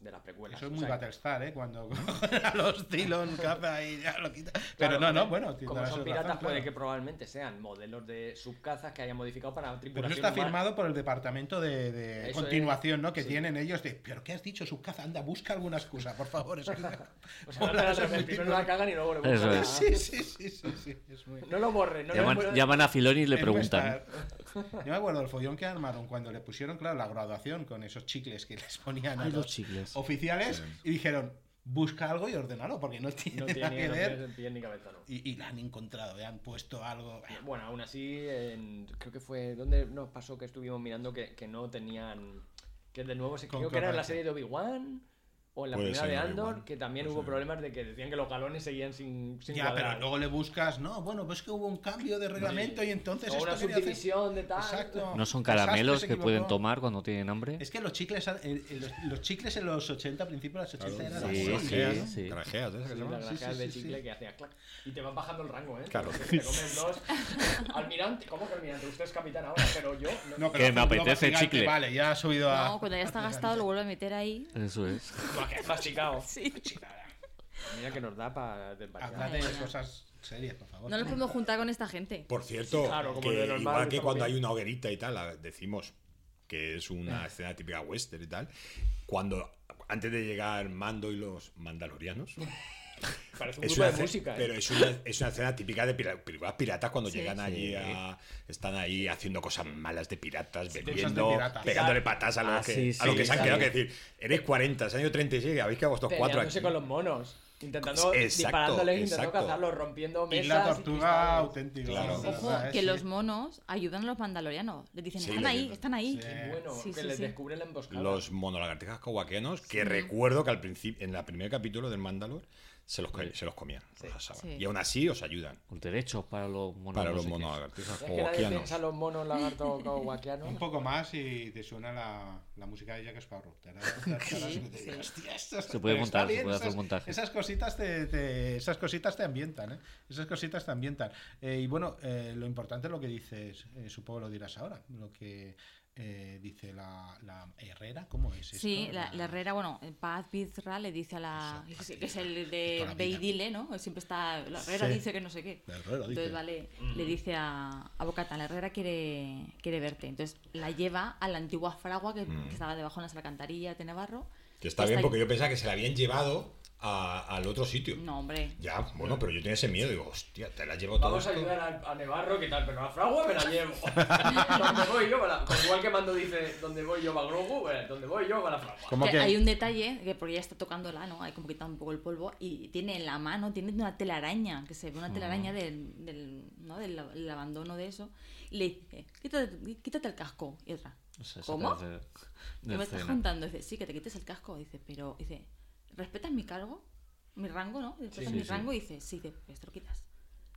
De las precuelas. Eso es O muy sea, Battlestar, ¿eh? Cuando cogen a los Cylon, caza y ya lo quita. Pero claro, no, no, como- bueno. Como son piratas, razón, puede claro. que probablemente sean modelos de subcazas que hayan modificado para Pero tripulación. eso está humana. firmado por el departamento de, de continuación, ¿no? Que sí. tienen ellos de, pero ¿qué has dicho? Subcaza, anda, busca alguna excusa, por favor. explica". O sea, no, Eso es primero la cagan y luego le Eso buscan es. Sí, sí, sí, sí, sí, es muy... No lo borren, no lo Llaman, borren. llaman a Filoni y le Es preguntan. Yo me acuerdo del follón que armaron cuando le pusieron, claro, la graduación con esos chicles que les ponían a los chicles. Oficiales y dijeron, busca algo y ordénalo porque no tiene No nada que no ver. tiene ni cabeza, no. Y, y la han encontrado, le han puesto algo. Bueno, aún así, en- creo que fue. ¿Dónde nos pasó que estuvimos mirando que, que no tenían. Que de nuevo, se, creo que era en la serie de Obi-Wan o en la Puede primera de Andor, que también puede hubo ser. problemas de que decían que los galones seguían sin, sin Ya, cuadrar. pero luego le buscas, no, bueno, pues que hubo un cambio de reglamento y entonces o esto una quería hacer- subdivisión de tal. Exacto. ¿No son caramelos que pueden tomar cuando tienen hambre? Es que los chicles, en- en los, los chicles en los 80, principios de los 80 eran Sí, así. sí, ¿eh? sí. Grajeas, ¿eh? ¿Esas que Sí, llaman? las Sí, grajeas sí, de sí, chicle sí. que hacía clac. Y te van bajando el rango, ¿eh? Claro. Te comes dos. Almirante, ¿cómo que almirante? Usted es capitán ahora, pero yo. No. No, Que los me apetece chicle. Vale, ya ha subido a. No, cuando ya está gastado lo vuelve a meter ahí. Eso es. Masticado. Sí. Mira que nos da para de cosas serias, por favor. No nos podemos juntar con esta gente. Por cierto, claro, como que normal, igual que cuando bien. hay una hoguerita y tal, decimos que es una escena típica western y tal, cuando antes de llegar Mando y los mandalorianos, Parece un es grupo una, de música. ¿eh? pero es una, es una escena típica de piratas cuando Sí. llegan allí a, están ahí haciendo cosas malas de piratas, bebiendo, de pegándole patas a los Ah, que, sí, a los sí, que se han quedado, que decir, eres 40, se han ido 36 y habéis quedado vosotros cuatro aquí. con los monos. Intentando, Exacto, disparándoles, intentando exacto. cazarlos, rompiendo mesas. Y la tortuga auténtica. Claro. Ah, que los monos ayudan a los mandalorianos. Les dicen, Sí, están ahí, están ahí. Sí. Qué bueno, Sí, que sí, les sí. descubren la emboscada. Los monolagartijas cowakianos, que recuerdo que al principio, en el primer capítulo del Mandalor, se los, se los comían, los asaban. Sí. Y aún así os ayudan. Con derechos para los monos. Para los cowakianos. piensa en los monos lagartos. Un poco más y te suena la, la música de Jack Sparrow. Tarara, tarara, Sí, y te sí. digo, "Hostia, esto Se puede montar, se puede hacer esas- montaje. Esas cositas te, te- esas cositas te ambientan, ¿eh? Esas cositas te ambientan. Eh, y bueno, eh, lo importante es lo que dices, eh, supongo lo dirás ahora, lo que eh, dice la, la Herrera, ¿cómo es esto? Sí, la, la herrera, bueno, Paz Pizra le dice a la. que es el de Toda la Ve y vida. Dile, ¿no? Siempre está. La herrera Sí. dice que no sé qué. La Herrera dice. Entonces, vale, le dice a, a Bocata, la herrera quiere, quiere verte. Entonces la lleva a la antigua fragua que, que estaba debajo de las alcantarillas de Navarro. Que está bien porque yo pensaba que se la habían llevado a- al otro sitio. No, hombre. Ya, bueno, pero yo tenía ese miedo. Digo, hostia, te la llevo todo Vamos a ayudar a, a Nevarro, ¿qué tal? Pero a Fragua me la llevo. donde voy yo, la- pues igual que Mando dice, donde voy yo va Grogu, pues, donde voy yo va la Fragua. ¿Cómo Que? Hay un detalle, que porque ella está tocándola, ¿no? Hay como quitado un poco el polvo y tiene en la mano, tiene una telaraña, que se ve una telaraña del, del, ¿no? del, la- del abandono de eso. Y le dice, quítate, quítate el casco. Y otra, O sea, ¿cómo? de- de ¿Qué me estás contando? Dice, sí, que te quites el casco. Dice, pero, dice, ¿respetas mi cargo? ¿Mi rango, no? ¿Respetas Sí, mi sí, rango? Y dice, sí, te, pues te lo quitas.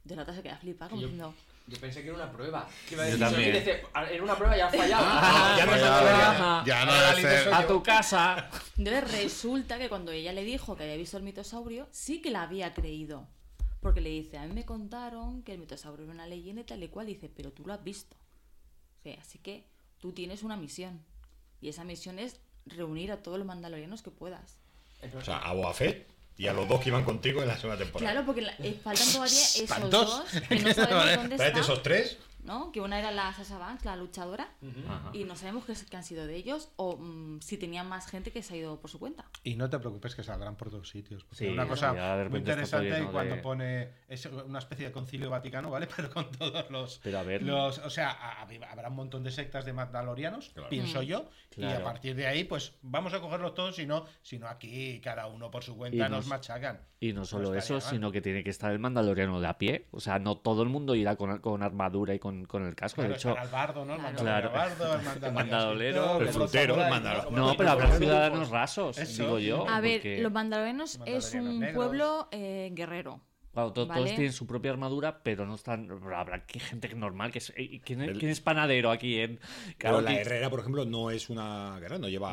Otra se queda flipada, como yo- diciendo, Yo pensé que era una prueba. Que iba a Yo decir, también. "Oye, dice, era una prueba y has fallado. Ah, ya no pues. Ya no líder ser- ¡A yo. tu casa! Entonces resulta que cuando ella le dijo que había visto el mitosaurio, sí que la había creído. Porque le dice, a mí me contaron que el mitosaurio era una leyenda y tal y cual. Dice, pero tú lo has visto. Sí, así que tú tienes una misión. Y esa misión es reunir a todos los mandalorianos que puedas. O sea, a Boa Fett y a los dos que iban contigo en la segunda temporada. Claro, porque la- eh, faltan todavía esos dos que no sabemos dónde están. esos tres. ¿No? Que una era la Sasha Banks, la luchadora, y no sabemos qué, es- qué han sido de ellos o mm, si tenían más gente que se ha ido por su cuenta. Y no te preocupes que saldrán por todos sitios. Porque Sí, una cosa muy interesante cuando de- pone es una especie de concilio vaticano, ¿vale? Pero con todos los, Pero a ver. los o sea, a- a- habrá un montón de sectas de mandalorianos, Claro. pienso yo, y a partir de ahí, pues vamos a cogerlos todos, si no, si no aquí cada uno por su cuenta Y nos, nos- machacan. Y no solo eso, mal. sino que tiene que estar el mandaloriano de a pie. O sea, no todo el mundo irá con, con armadura y con, con el casco. Claro, de hecho, el bardo, ¿no? El Claro. el mandaloriano mandadolero, escritor, el los frutero, el samuráis, mandaloriano. no, pero habrá ciudadanos rasos, Eso. digo yo. A ver, porque, los mandalorianos es un negros. pueblo eh, guerrero. Claro, to- todos ¿vale? tienen su propia armadura, pero no están. Habrá que gente normal. Que es, eh, ¿quién, es, El- quién es panadero aquí en.? Pero Claro, la que- Herrera, por ejemplo, no es una guerra, no lleva.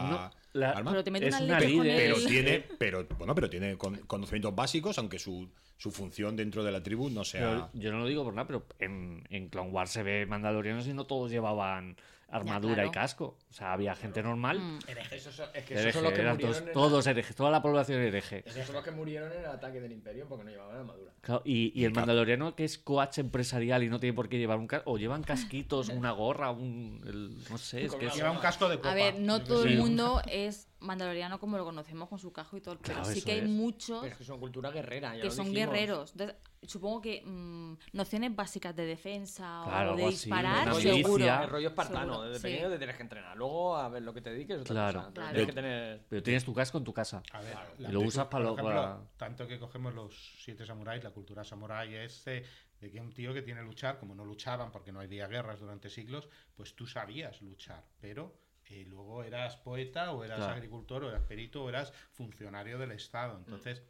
no, La- arma. Pero te meten es al una con líder. Pero tiene, pero, bueno, pero tiene con- conocimientos básicos, aunque su, su función dentro de la tribu no sea. Pero yo no lo digo por nada, pero en, en Clone Wars se ve mandalorianos y no todos llevaban armadura claro. y casco. O sea, había gente normal. Mm. Son- es que hereje, esos son los que eran murieron todos, herejes, toda la población hereje. Esos son los que murieron en el ataque del Imperio porque no llevaban armadura. Claro, y, y el mandaloriano que es coach empresarial y no tiene por qué llevar un casco, o llevan casquitos, una gorra, un. el- no sé, es que Lleva un casco de copa. A ver, no todo el mundo es mandaloriano como lo conocemos con su cajo y todo, pero Claro, sí eso que hay es. muchos Pero es que son cultura guerrera. ya que lo son dijimos. guerreros. Entonces, supongo que mm, nociones básicas de defensa Claro, o de así, disparar, rollo, seguro. El rollo espartano. Seguro, Desde sí. pequeño te tienes que entrenar. Luego a ver lo que te dediques es otra Claro. cosa. Pero Claro. Tienes que tener. Pero tienes tu casco en tu casa. A ver, Y lo usas para lo- ejemplo, para- Tanto que cogemos los siete samuráis, la cultura samurái es de, de que un tío que tiene que luchar, como no luchaban porque no había guerras durante siglos, pues tú sabías luchar, pero eh, luego eras poeta o eras Claro. agricultor o eras perito o eras funcionario del Estado. Entonces,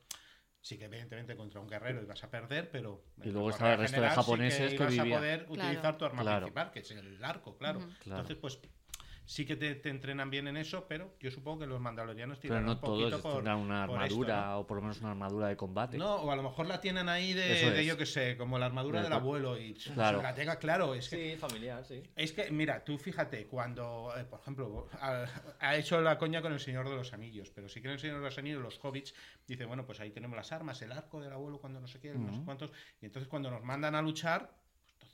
sí que evidentemente contra un guerrero ibas a perder, pero... Y luego estaba el resto de general sí japoneses que ibas a vivían. poder Claro. utilizar tu arma Claro. principal, que es el arco, claro. Claro. Entonces, pues sí que te, te entrenan bien en eso, pero yo supongo que los mandalorianos Pero tiran no un poquito todos por, tendrán una por esto, armadura ¿no? o por lo menos una armadura de combate. No, o a lo mejor la tienen ahí de, de yo que sé, como la armadura De del abuelo y Claro. la tenga claro, es que Sí, familiar, sí. es que mira, tú fíjate cuando eh, por ejemplo ha, ha hecho la coña con el Señor de los Anillos, pero sí que en el Señor de los Anillos los hobbits dice, bueno, pues ahí tenemos las armas, el arco del abuelo cuando no sé qué, no sé cuántos, y entonces cuando nos mandan a luchar,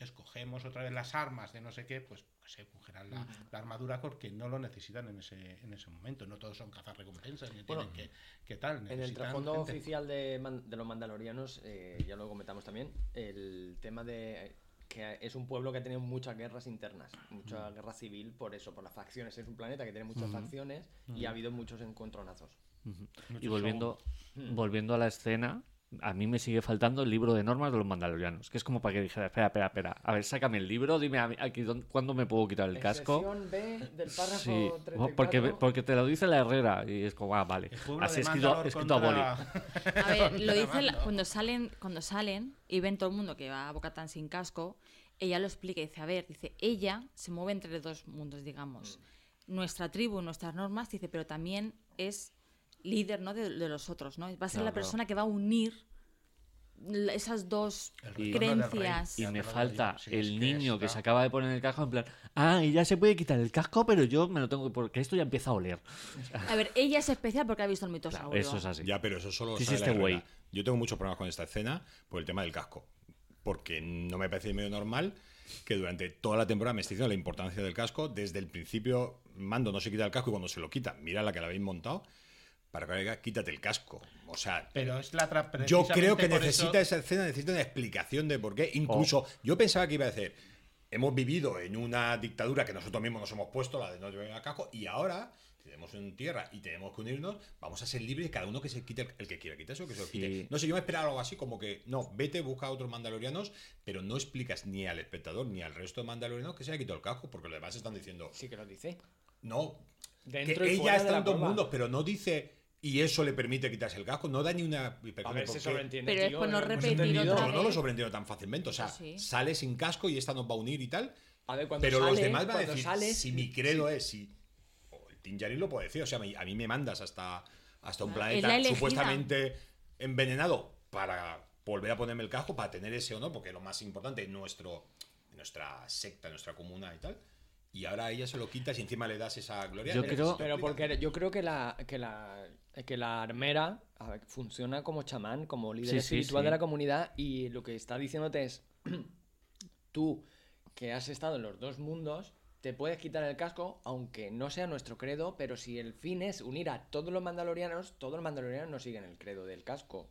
entonces cogemos otra vez las armas de no sé qué, pues no sé, cogerán la, la armadura porque no lo necesitan en ese, en ese momento. No todos son cazarrecompensas ni Bueno, tienen que, que tal. En el trasfondo gente. oficial de, man- de los mandalorianos, eh, ya lo comentamos también, el tema de que es un pueblo que ha tenido muchas guerras internas, mucha guerra civil por eso, por las facciones. Es un planeta que tiene muchas facciones y ha habido muchos encontronazos. Mucho Y volviendo, show. volviendo a la escena, a mí me sigue faltando el libro de normas de los mandalorianos, que es como para que dijera, espera, espera, espera, a ver, sácame el libro, dime a mí, aquí, ¿dónde- ¿cuándo me puedo quitar el casco? sección B del párrafo Sí, 34, porque, porque te lo dice la Herrera y es como, ah, vale. Así escrito, escrito a boli. A ver, lo dice la- cuando salen, cuando salen y ven todo el mundo que va a Bocatán sin casco, ella lo explica y dice, a ver, dice, ella se mueve entre dos mundos, digamos. Nuestra tribu, nuestras normas, dice, pero también es líder ¿no? de, de los otros, ¿no? Va a ser la persona que va a unir esas dos creencias. Y me falta sí, el niño que se acaba de poner el casco en plan, ah, y ya se puede quitar el casco, pero yo me lo tengo que... Porque esto ya empieza a oler. A ver, ella es especial porque ha visto el mitosaurio. Claro, eso es así. Ya, pero eso solo sabe Herrera. way. Yo tengo muchos problemas con esta escena por el tema del casco. Porque no me parece medio normal que durante toda la temporada me esté diciendo la importancia del casco. Desde el principio, Mando no se quita el casco y cuando se lo quita, mira la que la habéis montado. Para que diga, quítate el casco. O sea, Pero es la yo creo que necesita eso- esa escena, necesita una explicación de por qué. Incluso yo pensaba que iba a decir, hemos vivido en una dictadura que nosotros mismos nos hemos puesto, la de no llevar el casco, y ahora tenemos en tierra y tenemos que unirnos, vamos a ser libres, cada uno que se quite el, el que quiera quitarse o que se lo quite. Sí. No sé, yo me esperaba algo así como que, no, vete, busca a otros mandalorianos, pero no explicas ni al espectador ni al resto de mandalorianos que se haya quitado el casco, porque los demás están diciendo, Sí que lo dice. no, Dentro que y ella está en dos mundos, pero no dice, y eso le permite quitarse el casco, no da ni una... A ver, ¿por se sobreentiende. Pero es tío, por no hemos repetir otra no lo vez. sobreentiendo tan fácilmente. O sea, Pues sí. sale sin casco y esta nos va a unir y tal. A ver, cuando Pero los sale- demás van a decir, sales- si mi credo es, si... O el Tin Djarin lo puede decir. O sea, a mí me mandas hasta, hasta un es planeta supuestamente envenenado para volver a ponerme el casco, para tener ese honor, porque es lo más importante en nuestro, nuestra secta, nuestra comuna y tal. Y ahora a ella se lo quitas y encima le das esa gloria. Yo Pero creo- Pero porque yo creo que la, que la, que la armera a ver, funciona como chamán, como líder Sí, espiritual sí. de la comunidad y lo que está diciéndote es, tú que has estado en los dos mundos, te puedes quitar el casco, aunque no sea nuestro credo, pero si el fin es unir a todos los mandalorianos, todos los mandalorianos no siguen el credo del casco,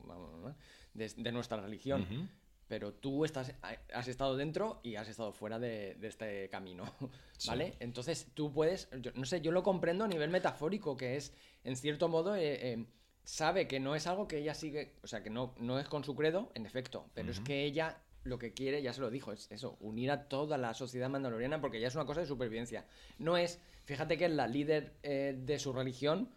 de, de nuestra religión. Pero tú estás, has estado dentro y has estado fuera de, de este camino, ¿vale? Entonces tú puedes, yo, no sé, yo lo comprendo a nivel metafórico, que es, en cierto modo, eh, eh, sabe que no es algo que ella sigue, o sea, que no, no es con su credo, en efecto, pero es que ella lo que quiere, ya se lo dijo, es eso, unir a toda la sociedad mandaloriana porque ya es una cosa de supervivencia. No es, fíjate que es la líder eh, de su religión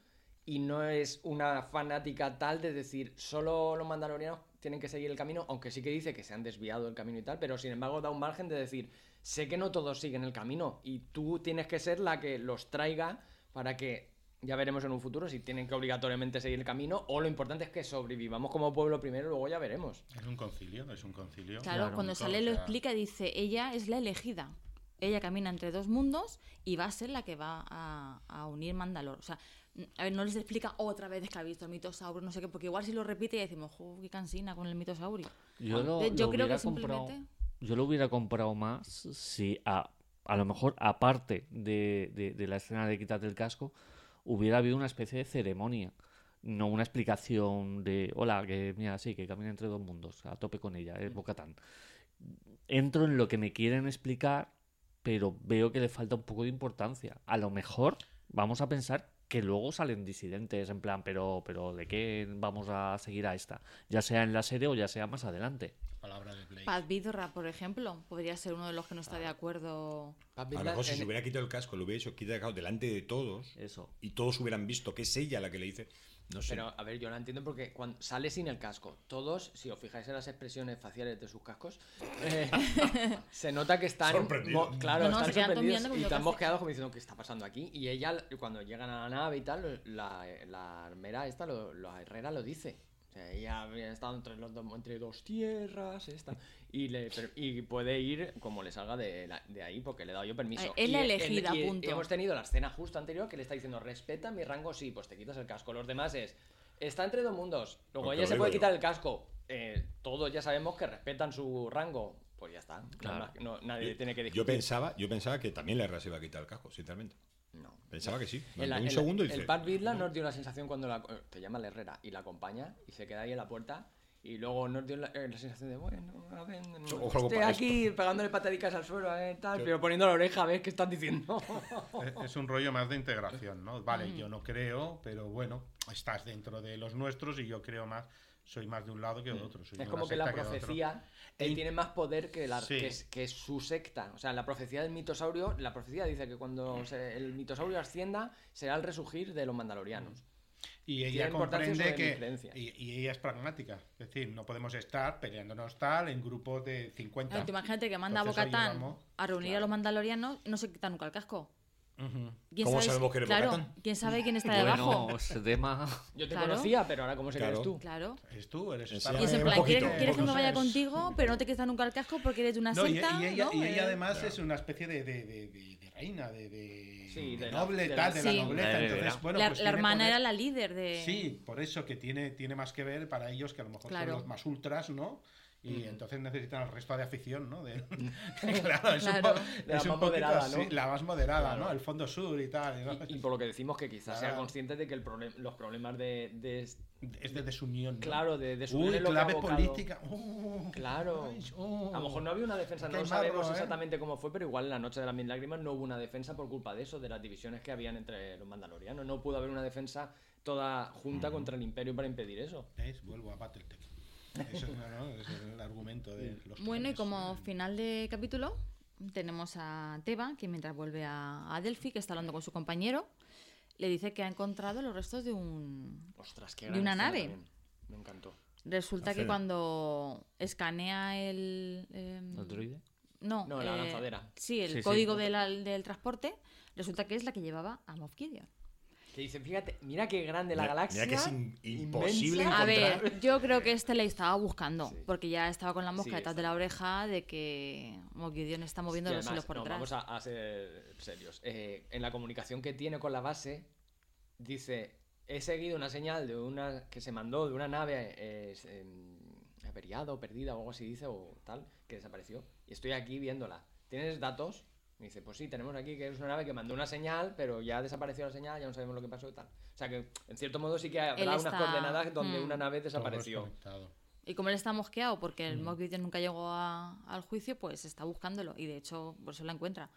y no es una fanática tal de decir solo los mandalorianos tienen que seguir el camino, aunque sí que dice que se han desviado del camino y tal, pero sin embargo da un margen de decir, sé que no todos siguen el camino y tú tienes que ser la que los traiga para que Ya veremos en un futuro si tienen que obligatoriamente seguir el camino o lo importante es que sobrevivamos como pueblo primero y luego ya veremos. Es un concilio, es un concilio. Claro, Claro, cuando sale lo sea, explica, dice, ella es la elegida. Ella camina entre dos mundos y va a ser la que va a, a unir Mandalor. O sea, a ver, no les explica otra vez que ha visto el mitosaurio, no sé qué, porque igual si lo repite y decimos, ¡jo, qué cansina con el mitosaurio! Yo, lo, yo lo creo hubiera que comprado- simplemente... yo lo hubiera comprado más si a, a lo mejor aparte de, de- de la escena de quitarte el casco hubiera habido una especie de ceremonia no una explicación de hola que mira sí que camina entre dos mundos a tope con ella es Bocatán entro en lo que me quieren explicar pero veo que le falta un poco de importancia. A lo mejor vamos a pensar que luego salen disidentes en plan pero pero de qué vamos a seguir a esta ya sea en la serie o ya sea más adelante Palabra de Blake. Paz Vidra, por ejemplo, podría ser uno de los que no está de acuerdo. A lo mejor si se hubiera quitado el casco, lo hubiera hecho quitado delante de todos eso y todos hubieran visto que es ella la que le dice. No sé. Pero, a ver, yo la entiendo porque cuando sale sin el casco, todos, si os fijáis en las expresiones faciales de sus cascos, eh, se nota que están. Claro, No, no, están sorprendidos y están mosqueados como diciendo, ¿qué está pasando aquí? Y ella, cuando llegan a la nave y tal, la, la armera esta, lo, la herrera lo dice. Ella había estado entre, los dos, entre dos tierras, esta, y, le, y puede ir como le salga de, la- de ahí, porque le he dado yo permiso. Eh, es Y la elegida, y punto. hemos tenido la escena justo anterior que le está diciendo, respeta mi rango, sí, pues te quitas el casco. Los demás es, está entre dos mundos. Luego Porque ella se puede yo. quitar el casco. Eh, todos ya sabemos que respetan su rango. Pues ya está. Claro. No- nadie tiene que discutir. yo pensaba, yo pensaba que también la RA se iba a quitar el casco, sinceramente. No. Pensaba que sí. En la- un en la- segundo y el dice, Pat Birla nos dio la sensación cuando la, te llama la Herrera y la acompaña y se queda ahí en la puerta y luego nos dio la, eh, la sensación de bueno a ver, no, estoy aquí pegándole patadicas al suelo eh, tal, pero poniendo la oreja a ver qué están diciendo Es- Es un rollo más de integración, ¿no? Vale, Mm. yo no creo, pero bueno, estás dentro de los nuestros y yo creo más, soy más de un lado que de otro. soy Mm. es de como que la otro. profecía in- tiene más poder que, la, Sí. que, es, que es su secta o sea la profecía del mitosaurio la profecía dice que cuando se- el mitosaurio ascienda será el resurgir de los mandalorianos Y ella comprende que. Y, y ella es pragmática. Es decir, no podemos estar peleándonos tal en grupos de 50. Claro, tú imagínate que manda a Entonces, oye, Bocatán a reunir a los mandalorianos y no se quita nunca el casco. ¿Quién ¿Cómo sabemos que eres claro, Bocatán? ¿quién sabe quién está debajo? bueno tema yo te Claro. conocía pero ahora cómo sé que eres tú Claro. Eres tú, eres Sí, Y es en un plan, poquito, ¿quieres, quieres que me vaya contigo, pero no te quitas nunca el casco porque eres de una No, y, secta? y ella, ¿no? y ella Eh, además es una especie de, de- de- de- de reina, de, de- Sí, de de la- noble, de tal, la- de Sí. la nobleza. La Entonces, heredera. bueno, la, pues la hermana poder- era la líder de... Sí, por eso que tiene, tiene más que ver para ellos que a lo mejor Claro. son los más ultras, ¿no? Y Mm. entonces necesitan el resto de afición, ¿no? De- claro, es, Claro. Un, la es un más poquito moderada, ¿no? la más moderada, Claro. ¿no? El fondo sur y tal. ¿no? Y, y por lo que decimos que quizás sea Claro. consciente de que el problem- los problemas de, de- Es de desunión. ¿no? claro de, de Uy, lo clave abocado- política. Uh, Claro. ay, uh. A lo mejor no había una defensa, no sabemos marro, ¿eh? exactamente cómo fue, pero igual en la noche de las mil lágrimas no hubo una defensa por culpa de eso, de las divisiones que habían entre los mandalorianos. No pudo haber una defensa toda junta contra el imperio para impedir eso. ¿Ves? Vuelvo a Battletech. Eso no, no, es el argumento de los Bueno, y como final de capítulo, tenemos a Teba, que mientras vuelve a, a Delphi, que está hablando con su compañero, le dice que ha encontrado los restos de un... Ostras, qué De una nave. también. Me encantó. Resulta que cuando escanea el... em, ¿El droide? No, No, la eh, lanzadera. Sí, el Sí, sí. código de la- del transporte, resulta que es la que llevaba a Moff Gideon. Que dice, fíjate, mira qué grande la Mira- galaxia. mira que es in- imposible inmensa. A ver, yo creo que este le estaba buscando, Sí. porque ya estaba con la mosca Sí, de la oreja de que Moff Gideon está moviendo los hilos por no, detrás. Vamos a, a ser serios. Eh, en la comunicación que tiene con la base, dice: He seguido una señal de una que se mandó de una nave eh, em, averiada o perdida o algo así, dice, o tal, que desapareció. Y estoy aquí viéndola. ¿Tienes datos? Me dice: Pues sí, tenemos aquí que es una nave que mandó una señal, pero ya desapareció la señal, ya no sabemos lo que pasó y tal. O sea que, en cierto modo, sí que habrá Él unas está- coordenadas donde mm. una nave desapareció. Y como él está mosqueado porque Mm. el Gideon nunca llegó a- al juicio, pues está buscándolo y de hecho por eso la encuentra.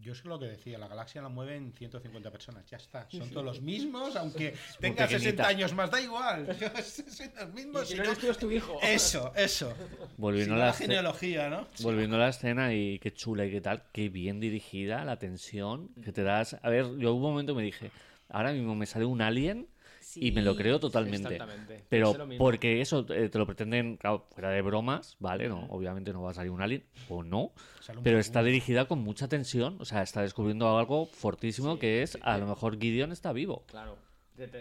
Yo sé lo que decía, la galaxia la mueven 150 personas, ya está. Son todos los mismos, aunque tenga 60 pequeñita. años más, da igual. Son los mismos. si si no no- eres tú, es tu hijo. Eso, eso. Volviendo, a la genealogía, ¿no? volviendo a la escena y qué chula y qué tal, qué bien dirigida, la tensión que te das. A ver, yo hubo un momento que me dije, ahora mismo me sale un alien sí. Y me lo creo totalmente. Exactamente. Pero porque eso eh, te lo pretenden, claro, fuera de bromas, ¿vale? No, obviamente no va a salir un alien, o no. Pero está dirigida con mucha tensión, o sea, está descubriendo algo fortísimo que es, a lo mejor Gideon está vivo. Claro.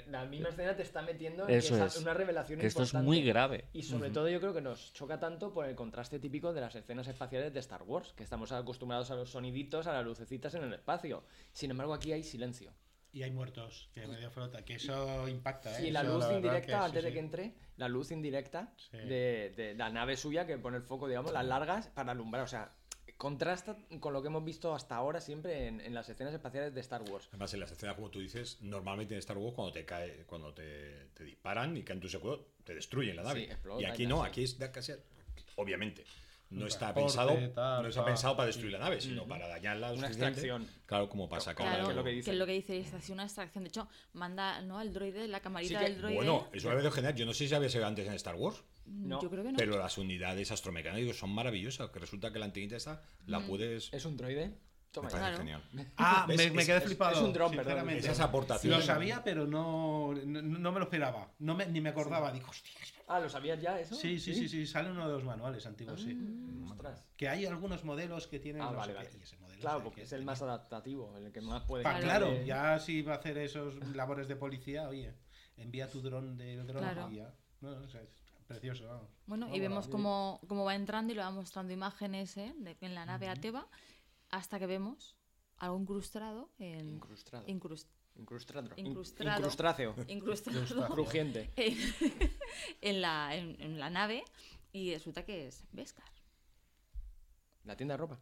La misma escena te está metiendo en Eso que es. una revelación Que esto es muy grave. Y sobre todo yo creo que nos choca tanto por el contraste típico de las escenas espaciales de Star Wars, que estamos acostumbrados a los soniditos, a las lucecitas en el espacio. Sin embargo, aquí hay silencio. Y hay muertos, que medio flota, que eso impacta, ¿eh? Y la Eso, luz verdad indirecta, que sí, antes de sí. que entre, la luz indirecta Sí. de, de la nave suya que pone el foco, digamos, las largas para alumbrar. O sea, contrasta con lo que hemos visto hasta ahora siempre en, en las escenas espaciales de Star Wars. Además, en las escenas, como tú dices, normalmente en Star Wars, cuando te cae, cuando te, te disparan y caen tus secuelos, te destruyen la nave. Sí, explota y aquí no, sí. aquí es de casi. Obviamente. No está pensado, tal, no está tal. pensado para destruir la nave, sino para dañarla. Una extracción. Claro, como para sacar Claro, que es lo que que dice. es lo que dice, es así una extracción. De hecho, manda ¿no? al droide, la camarita Sí que- del droide. Bueno, eso había sido genial. Yo no sé si había sido antes en Star Wars, No, Yo creo que no. pero las unidades astromecánicas son maravillosas. Que resulta que la antenita esta la puedes. ¿Es un droide? Toma me ya. parece genial. Ah, Es- me, quedé es- flipado. es un dron, perdón. sinceramente. Esas aportaciones. Lo sabía, pero no, no, no me lo esperaba. No me, ni me acordaba. Digo, hostia. Ah, ¿lo sabías ya eso? Sí, sí, sí, sí, sale uno de los manuales antiguos, sí. Ostras. Que hay algunos modelos que tienen. Ah, no vale, vale. qué, y ese modelo Claro, porque que es el más adaptativo, el que más puede... Pa- Claro. de- ya si va a hacer esos labores de policía, oye, envía tu dron del dron Claro. y ya. No, no, o sea, es precioso, vamos. Bueno, No, y vemos cómo, cómo va entrando y le va mostrando imágenes ¿eh? de, en la nave Ateba hasta que vemos algo incrustado en... Incrustado. incrus- Incrustado. Incrustado. Incrustráceo. incrustado Crujiente. en, en la, en, en la nave y resulta que es Beskar. La tienda de ropa.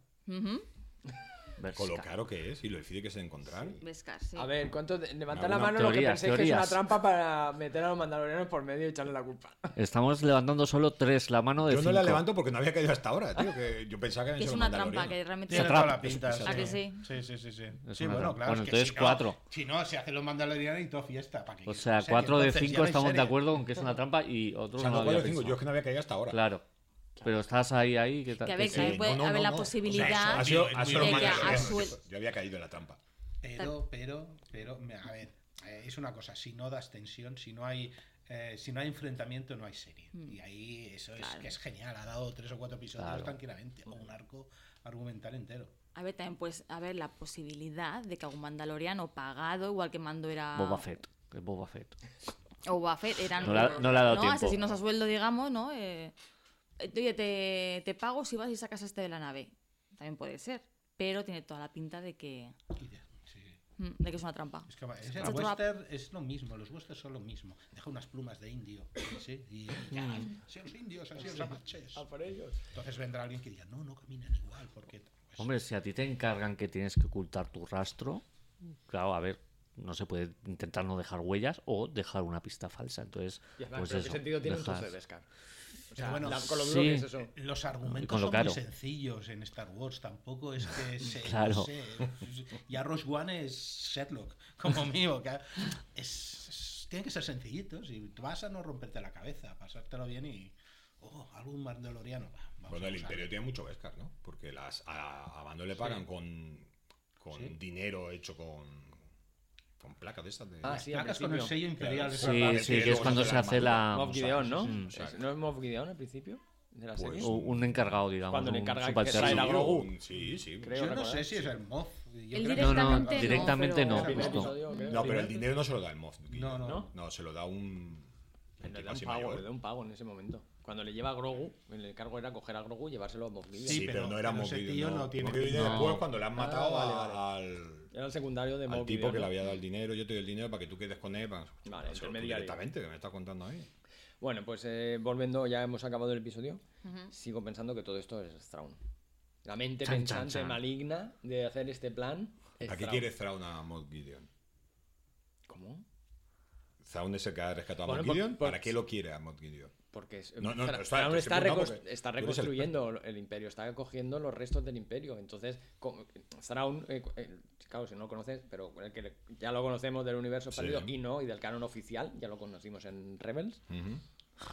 Ujú, Con lo caro que es y lo difícil que es de encontrar. Beskar, sí. A ver, ¿cuánto? Levantad la mano lo que Teorías, penséis que es una trampa para meter a los mandalorianos por medio y echarle la culpa. Estamos levantando solo tres, la mano de Yo no la levanto porque no había caído hasta ahora, tío. Que yo pensaba que es una trampa, que realmente Tiene toda la pinta. ¿A que sí? Sí, sí, sí. sí. Es Sí, bueno, claro. Bueno, es que entonces si no- cuatro. Si no, se hacen los mandalorianos y todo fiesta. ¿para qué? O sea, cuatro de cinco estamos de acuerdo con que es una trampa y O otros sea, no yo es que no había caído hasta ahora. Claro. Pero estás ahí, ahí, que tal. Que a ver, sí. que ahí puede no, no, haber la no. O sea, posibilidad ha sido, de que suel- yo- Yo había caído en la trampa. Pero, pero, pero, a ver, eh, es una cosa, si no das tensión, si no hay, eh, si no hay enfrentamiento, no hay serie. Y ahí eso es, que es genial, ha dado tres o cuatro episodios Claro. tranquilamente, o un arco argumental entero. A ver, también pues, a ver, la posibilidad de que algún mandaloriano pagado, igual que Mando era... Boba Fett. Boba Fett. o Boba Fett eran No le ha- no le ha dado tiempo. asesinos a sueldo, digamos, ¿no? Eh, eh, oye, te, te pago si vas y sacas a este de la nave. También puede ser. Pero tiene toda la pinta de que, Y de- mm, de que es una trampa. Es que es el western es lo mismo, los westerns son lo mismo. Deja unas plumas de indio, sí, y ya, si los indios, así los apaches. A por ellos. Entonces vendrá alguien que diga, no, no caminan igual, porque... pues, Hombre, si a ti te encargan que tienes que ocultar tu rastro, claro, a ver, no se puede intentar no dejar huellas o dejar una pista falsa. Entonces, Y además, pues ¿pero eso. ¿Qué sentido tiene? O Pero sea, bueno, la- con lo sí. duro que es eso. Los argumentos con lo son caro. muy sencillos en Star Wars, tampoco es que se, Claro. no sé, ya Rogue One es Sherlock, como mío, que es, es- tienen que ser sencillitos y vas a no romperte la cabeza, pasártelo bien y oh, algún mandaloriano. va, vamos Bueno, el. Imperio tiene mucho Beskar, ¿no? Porque las, a, a Mando le pagan con, con Sí. dinero hecho con, con placas de estas. De... Ah, sí, Placas con el sello imperial. Claro. Sí, que sí, que es cuando se hace la. Moff Gideon, ¿no? Mm. Es- ¿No es Moff Gideon al principio? De la Pues, serie. O un encargado, digamos. Cuando le encarga que trae la Sí, Grogu. Sí, sí. Creo Yo no recordar. sé si es el Moff. yo creo No, no, directamente no, pero- no, justo. No, pero el dinero no se lo da el Moff. No, no. ¿No? No, se lo da un. Le un da un pago, le da un pago en ese momento. Cuando le lleva a Grogu, el encargo era coger a Grogu y llevárselo a Moff Gideon. Sí, pero, pero- no era Moff Gideon, no. no tiene- después cuando le han Ah, matado vale, a- vale. al, Era el secundario de al Moff tipo que le había dado el dinero. Yo te doy el dinero para que tú quedes con para- Vale, Eso. Directamente, que me estás contando ahí. Bueno, pues eh, volviendo, ya hemos acabado el episodio. Sigo pensando que todo esto es Thrawn. La mente Chan, pensante chan. maligna de hacer este plan. es ¿A qué quiere Thrawn a Moff Gideon? ¿Cómo? Thrawn es el que ha rescatado a Bueno, por- Gideon. por- ¿Para qué lo quiere a Moff Gideon? Porque No, está- porque el reconstruyendo el imperio, está cogiendo los restos del imperio. Entonces, Thrawn, eh, eh, claro, si no lo conoces, pero el que ya lo conocemos del universo Sí. perdido y no, y del canon oficial, ya lo conocimos en Rebels.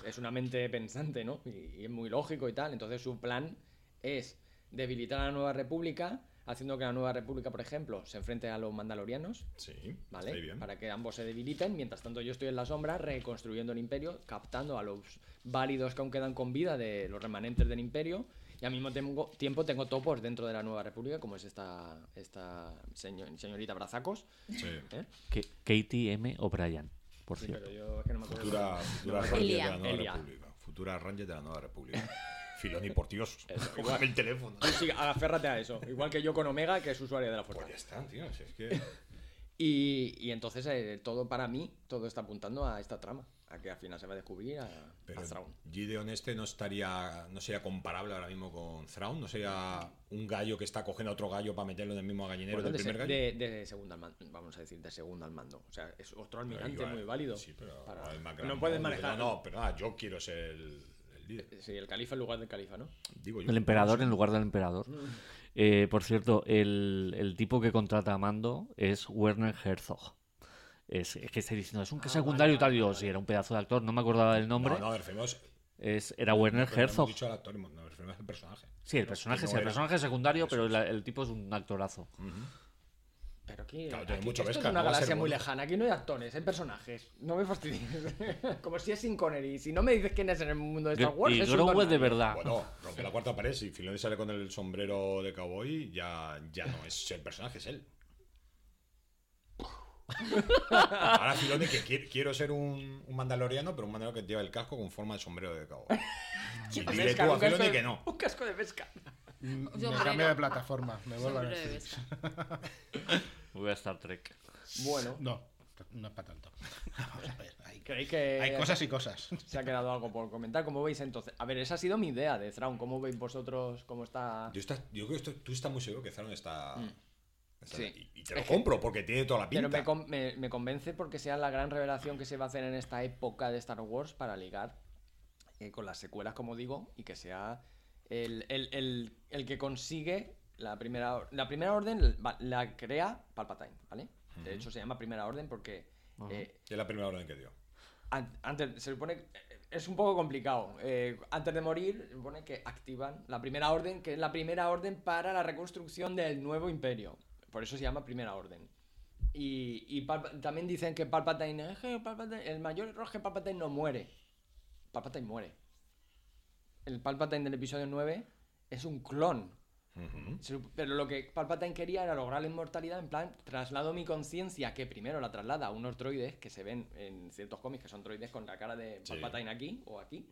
Es una mente pensante, ¿no? Y, y es muy lógico y tal. Entonces su plan es debilitar a la nueva república haciendo que la Nueva República, por ejemplo, se enfrente a los mandalorianos, Sí, ¿vale? está bien. Para que ambos se debiliten, mientras tanto yo estoy en la sombra reconstruyendo el imperio, captando a los válidos que aún quedan con vida de los remanentes del imperio. Y al mismo tengo- tiempo tengo topos dentro de la Nueva República, como es esta, esta señor- señorita Brazacos. Sí. ¿eh? Que- Katie M. O'Brien, por Sí, cierto. pero yo es que no me acuerdo. Futura, futura me Ranger Elia. de la Nueva Elia. República. Futura Ranger de la Nueva República. Filoni, por Dios. Coge el teléfono. Sí, aférrate a eso. Igual que yo con Omega, que es usuaria de la fuerza. Pues ya está, tío. si es que... Y, y entonces eh, todo para mí, todo está apuntando a esta trama. A que al final se va a descubrir a, Pero a Thrawn. Gideon este no estaría, no sería comparable ahora mismo con Thrawn, no sería un gallo que está cogiendo a otro gallo para meterlo en el mismo gallinero del de, primer gallo. de, de segunda al mando, vamos a decir, de segunda al mando. O sea, es otro almirante Igual, muy válido. Sí, pero para- no puedes manejar. No, no, pero nada, yo quiero ser el, el líder. Sí, el califa en lugar del califa, ¿no? Digo yo. El emperador en lugar del emperador. Mm. Eh, por cierto, el, el tipo que contrata a Mando es Werner Herzog. Es, es que estoy diciendo, es un que Ah, secundario y vale, tal. vale, Digo, vale. sí, era un pedazo de actor, no me acordaba del nombre. No, no, referimos. Es, era Werner no Herzog. dicho al actor, no, referimos al personaje. Sí, el personaje, no sí, el personaje es secundario, Eso pero es. la- el tipo es un actorazo. Pero aquí, Claro, tiene aquí- mucho esto es una no galaxia muy bueno. lejana. Aquí no hay actores, hay personajes. No me fastidies. Como si es Sin Connery. Si no me dices quién es en el mundo de Star Wars, y es Grogu es de verdad. Bueno, rompe la cuarta pared. Si Filoni sale con el sombrero de cowboy, ya, ya no es el personaje, es él. Ahora Filoni que qui- quiero ser un, un mandaloriano, pero un mandaloriano que lleva el casco con forma de sombrero de cowboy. Y dile tú a Filoni de- que no. Un casco de pesca. Mm, Yo me cambio de plataforma. Me vuelvo a Netflix. Voy a Star Trek. Bueno, No, no es para tanto. Vamos a ver. Hay, creéis que hay cosas y cosas. se ha quedado algo por comentar. ¿Cómo veis entonces? A ver, esa ha sido mi idea de Thrawn. ¿Cómo veis vosotros cómo está? Yo, está- yo creo que esto- tú estás muy seguro que Zaron está. Mm. Sí. Y, te lo Es que- compro porque tiene toda la pinta. Pero me, con- me- me convence porque sea la gran revelación que se va a hacer en esta época de Star Wars para ligar eh, con las secuelas, como digo, y que sea el, el- el- el que consigue la primera, la primera orden, la crea Palpatine, ¿vale? De hecho, se llama primera orden porque eh, Es la primera orden que dio. an- antes se supone eh, es un poco complicado. Eh, antes de morir, se supone que activan la primera orden, que es la primera orden para la reconstrucción del nuevo imperio. Por eso se llama primera orden. Y, y también dicen que Palpatine, Palpatine- el mayor que Palpatine no muere. Palpatine muere. El Palpatine del episodio 9 es un clon. Pero lo que Palpatine quería era lograr la inmortalidad, en plan, traslado mi conciencia, que primero la traslada a unos droides que se ven en ciertos cómics, que son droides con la cara de Sí. Palpatine aquí o aquí,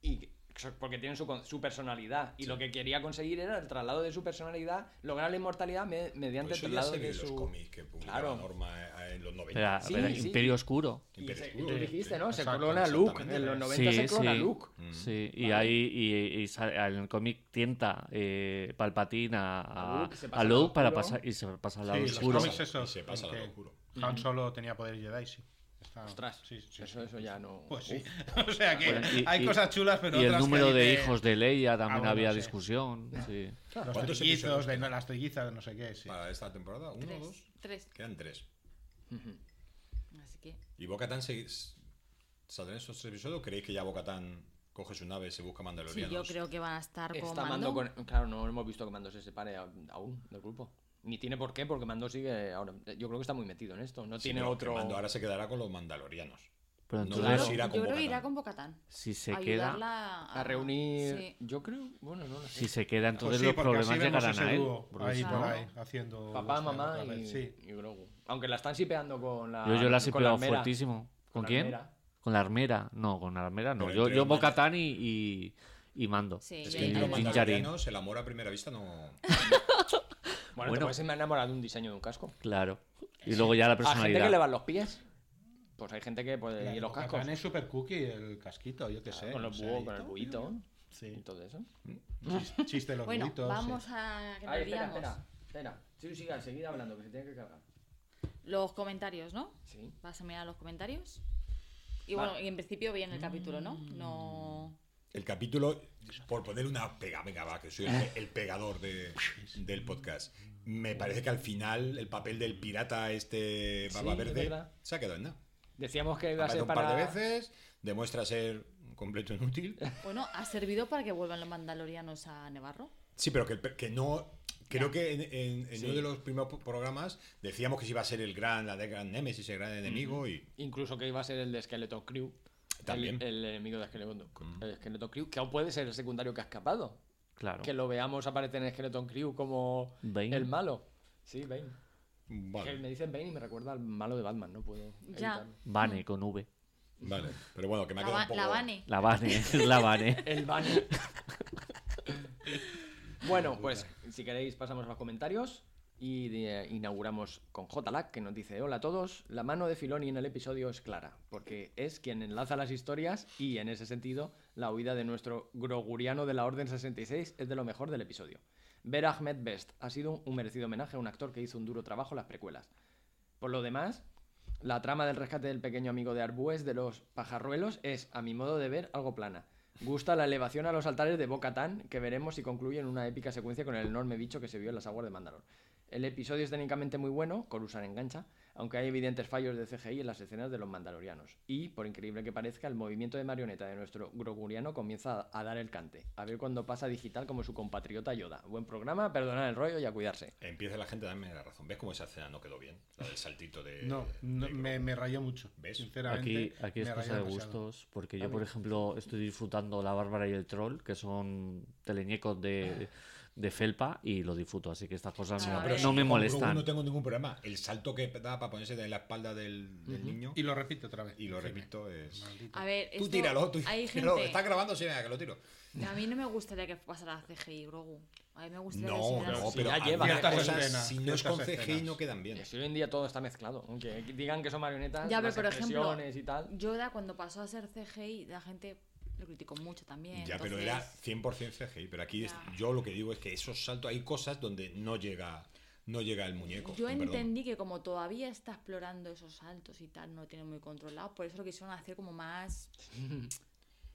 y porque tienen su, su personalidad. Y lo que quería conseguir era el traslado de su personalidad, lograr la inmortalidad me- mediante Pues el traslado se de los su... cómics que Claro. Norma eh, en los 90. Era, Sí, era sí. Imperio Oscuro. Y Imperio se- Oscuro, tú dijiste, ¿no? Se Exacto, clona a Luke. En los 90 Sí, se clona sí. Luke. Mm. Sí, y ahí y, y sa- en el cómic tienta eh, Palpatine a, A a, Luke, se para oscuro. pasar y se pasa al Sí, lado los oscuro. cómics eso. Y se pasa al que oscuro. Han Solo tenía poder Jedi, sí. Está- Ostras, sí, sí, eso, sí. eso ya no... Pues sí. O sea que Bueno, y- hay y- cosas chulas, pero y el que número de hijos de Leia también Ah, bueno, había sí. discusión. Sí. Los ¿Cuántos trillizos, de quedan? las trillizas, no sé qué, sí. Para esta temporada, uno o Tres. dos. Tres. Quedan tres. Así que. ¿Y Bocatan saldrá en estos tres episodios o creéis que ya Bocatan coge su nave y se busca Sí, mandalorianos? yo creo que van a estar con Está Mando. Mando con... Claro, no hemos visto que Mando se separe aún del grupo. Ni tiene por qué, porque Mando sigue ahora. Yo creo que está muy metido en esto. No Sí, tiene otro. Mando ahora se quedará con los mandalorianos. Pero No, claro. irá con Yo creo que Bo-Katan. irá con Bocatán. si se queda, A reunir. Sí. Yo creo. Bueno, no sé. si se queda, Pues entonces sí, los problemas llegarán a él. ahí si por no- ahí, haciendo Papá, mamá y, Sí. y Grogu. Aunque la están sipeando con la. Yo, yo la he con la pegado armera. fuertísimo. ¿Con, la quién? armera. Con la armera. No, con la armera no. Pero Yo, yo Bocatán y, y, y Mando. Sí, Es que los mandalorianos el amor a primera vista no... Bueno, Bueno. te puedes enamorar de un diseño de un casco. Claro. Y luego ya la A gente que personalidad. le van los pies. Pues hay gente que puede. Y los cascos. es super cookie el casquito, yo qué sé. Con los búhos, con el todo. buito. Y Sí. todo eso. Chis- Chiste de los Bueno, buitos, vamos sí. a que Ay, espera, espera. Espera. Sí, siga, seguid hablando, que se tiene que cargar. Los comentarios, ¿no? Sí. ¿Vas a mirar los comentarios? Y Vale. bueno, y en principio bien el capítulo, ¿no? No. El capítulo, por poner una pega, venga, va, que soy el, el pegador de- del podcast. Me parece que al final el papel del pirata este barba Sí, es verde se ha quedado en nada. Decíamos que iba a ser un para. par de veces, demuestra ser un completo inútil. Bueno, ¿ha servido para que vuelvan los mandalorianos a Nevarro? Sí, pero que, no Creo que en, en- en Sí. uno de los primeros programas decíamos que se iba a ser el gran, la de gran Nemesis, el gran enemigo y Incluso que iba a ser el de Skeleton Crew. También. El, el enemigo de Skeleton, el Skeleton Crew, que aún puede ser el secundario que ha escapado. Claro. Que lo veamos aparecer en Skeleton Crew como Bane. el malo. Sí, Bane. vale, Que me dicen Bane y me recuerda al malo de Batman, no puedo Ya. Bane con V. vale. Pero bueno, que me ha La, quedado un poco... la Bane. La Bane, la Bane. El Bane. bueno, pues si queréis pasamos a los comentarios y inauguramos con JLAC que nos dice Hola a todos, la mano de Filoni en el episodio es clara, porque es quien enlaza las historias y en ese sentido la huida de nuestro groguriano de la Orden 66 es de lo mejor del episodio. Ver Ahmed Best ha sido un merecido homenaje a un actor que hizo un duro trabajo en las precuelas. Por lo demás, la trama del rescate del pequeño amigo de Arbues de los pajarruelos es, a mi modo de ver, algo plana. Gusta la elevación a los altares de Bo-Katan, que veremos si concluye en una épica secuencia con el enorme bicho que se vio en las aguas de Mandalor. El episodio es técnicamente muy bueno, Coruscant engancha, aunque hay evidentes fallos de CGI en las escenas de los mandalorianos. Y, por increíble que parezca, el movimiento de marioneta de nuestro groguriano comienza a, a dar el cante. A ver cuándo pasa digital como su compatriota Yoda. Buen programa, perdonad el rollo y a cuidarse. Empieza la gente a darme la razón. ¿Ves cómo esa escena no quedó bien? La del saltito de... No, no, de me, me rayó mucho. ¿Ves? Sinceramente. Aquí, aquí es me cosa de gustos, porque yo, por ejemplo, estoy disfrutando La Bárbara y el Troll, que son teleñecos de, de felpa, y lo disfruto, así que estas cosas no, Ah, pero no sí, me molestan. No tengo ningún problema. El salto que da para ponerse de la espalda del, del niño Y lo repito otra vez. y lo repito es... Maldito. A ver, Tú esto- tíralo, tú hay tíralo. gente... Está grabando, sí, venga, que lo tiro. A mí no me gustaría que pasara CGI, Grogu. A mí me gustaría No, que no, si pero ya lleva cosas, escenas, si no es con CGI escenas. no quedan bien. Si hoy en día todo está mezclado. Aunque digan que son marionetas, Ya, pero las por ejemplo, expresiones y tal. Yoda cuando pasó a ser CGI, la gente lo criticó mucho también. Ya, pero era 100% CGI. Pero aquí es- yo lo que digo es que esos saltos, hay cosas donde no llega, no llega el muñeco. Yo perdón. entendí que como todavía está explorando esos saltos y tal, no lo tiene muy controlado, por eso lo quisieron hacer como más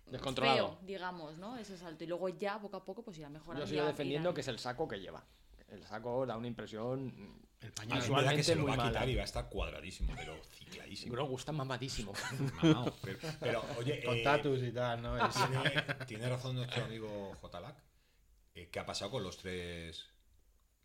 Descontrolado. feo, digamos, ¿no? Ese salto. Y luego ya, poco a poco, pues irá mejorando. Yo sigo defendiendo irán- que es el saco que lleva. El saco da una impresión El pañal. que se lo muy va a quitar mala. y va a estar cuadradísimo, pero cicladísimo. Grogu está mamadísimo. Mamao, pero, pero, oye, Con eh, tatus y tal, ¿no? Tiene razón nuestro amigo Jlac. Eh, ¿Qué ha pasado con los tres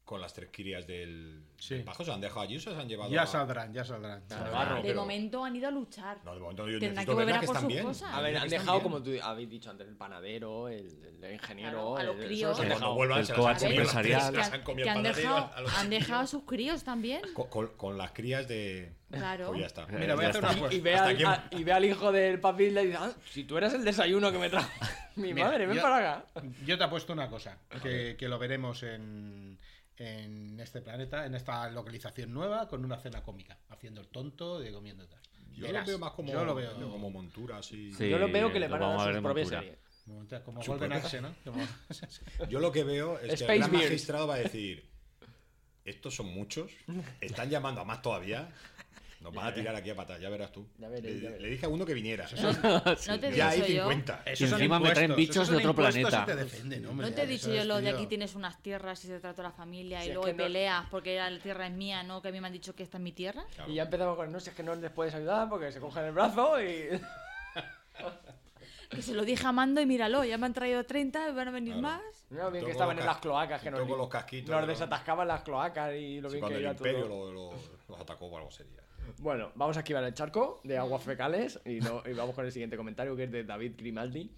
con las tres crías del, Sí. del pajo? ¿Se han dejado allí o se han llevado Ya a- saldrán, ya saldrán. Claro, Saldrán. barro. De pero- momento han ido a luchar. No, de momento yo Tendrán necesito que volver a que por sus bien. cosas. A ver, han dejado, bien. como tú habéis dicho antes, el panadero, el, el ingeniero. Claro, a los el- críos. dejado. vuelvan El se coach empresarial. han que han dejado, a los han dejado a sus críos también. Con, con- con las crías de. Claro. Pues ya está. Mira, voy a Ya hacer está. una cosa. Y ve, al, a- y ve al hijo del papi y le dice, "Ah, si tú eras el desayuno que me trajo mi Mira, madre, ven yo- para acá. Yo te apuesto una cosa, que, que lo veremos en, en este planeta, en esta localización nueva, con una cena cómica, haciendo el tonto de comiendo tal. Yo Verás, lo veo más como, yo lo veo como montura, así. Sí. Yo lo veo que le van a dar su propia montura. serie. como Golden Axe, ¿no? Como- Yo lo que veo es que el gran magistrado va a decir: Estos son muchos, están llamando a más todavía. Nos van a tirar aquí a patas, ya verás tú. Ya veréis, le, ya veréis. le dije a uno que viniera. No te Ya hay dicho yo. 50. Esos son encima me traen bichos de otro planeta. y te defienden, hombre, No te he dicho yo lo de aquí tienes unas tierras y se trata la familia Si y luego hay no- peleas porque la tierra es mía, ¿no? Que a mí me han dicho que esta es mi tierra. Claro. Y ya empezamos con, no sé, es que no les puedes ayudar porque se cogen el brazo y... Que se lo dije a Mando y míralo, ya me han traído 30, van a venir Claro. más. Mira lo bien que estaban en los las cloacas, que y nos, los casquitos, nos ¿no? desatascaban las cloacas y lo Sí, bien cuando que el imperio todo. lo- lo- los atacó o algo sería. Bueno, vamos a esquivar el charco de aguas fecales y, no- y vamos con el siguiente comentario que es de David Grimaldi.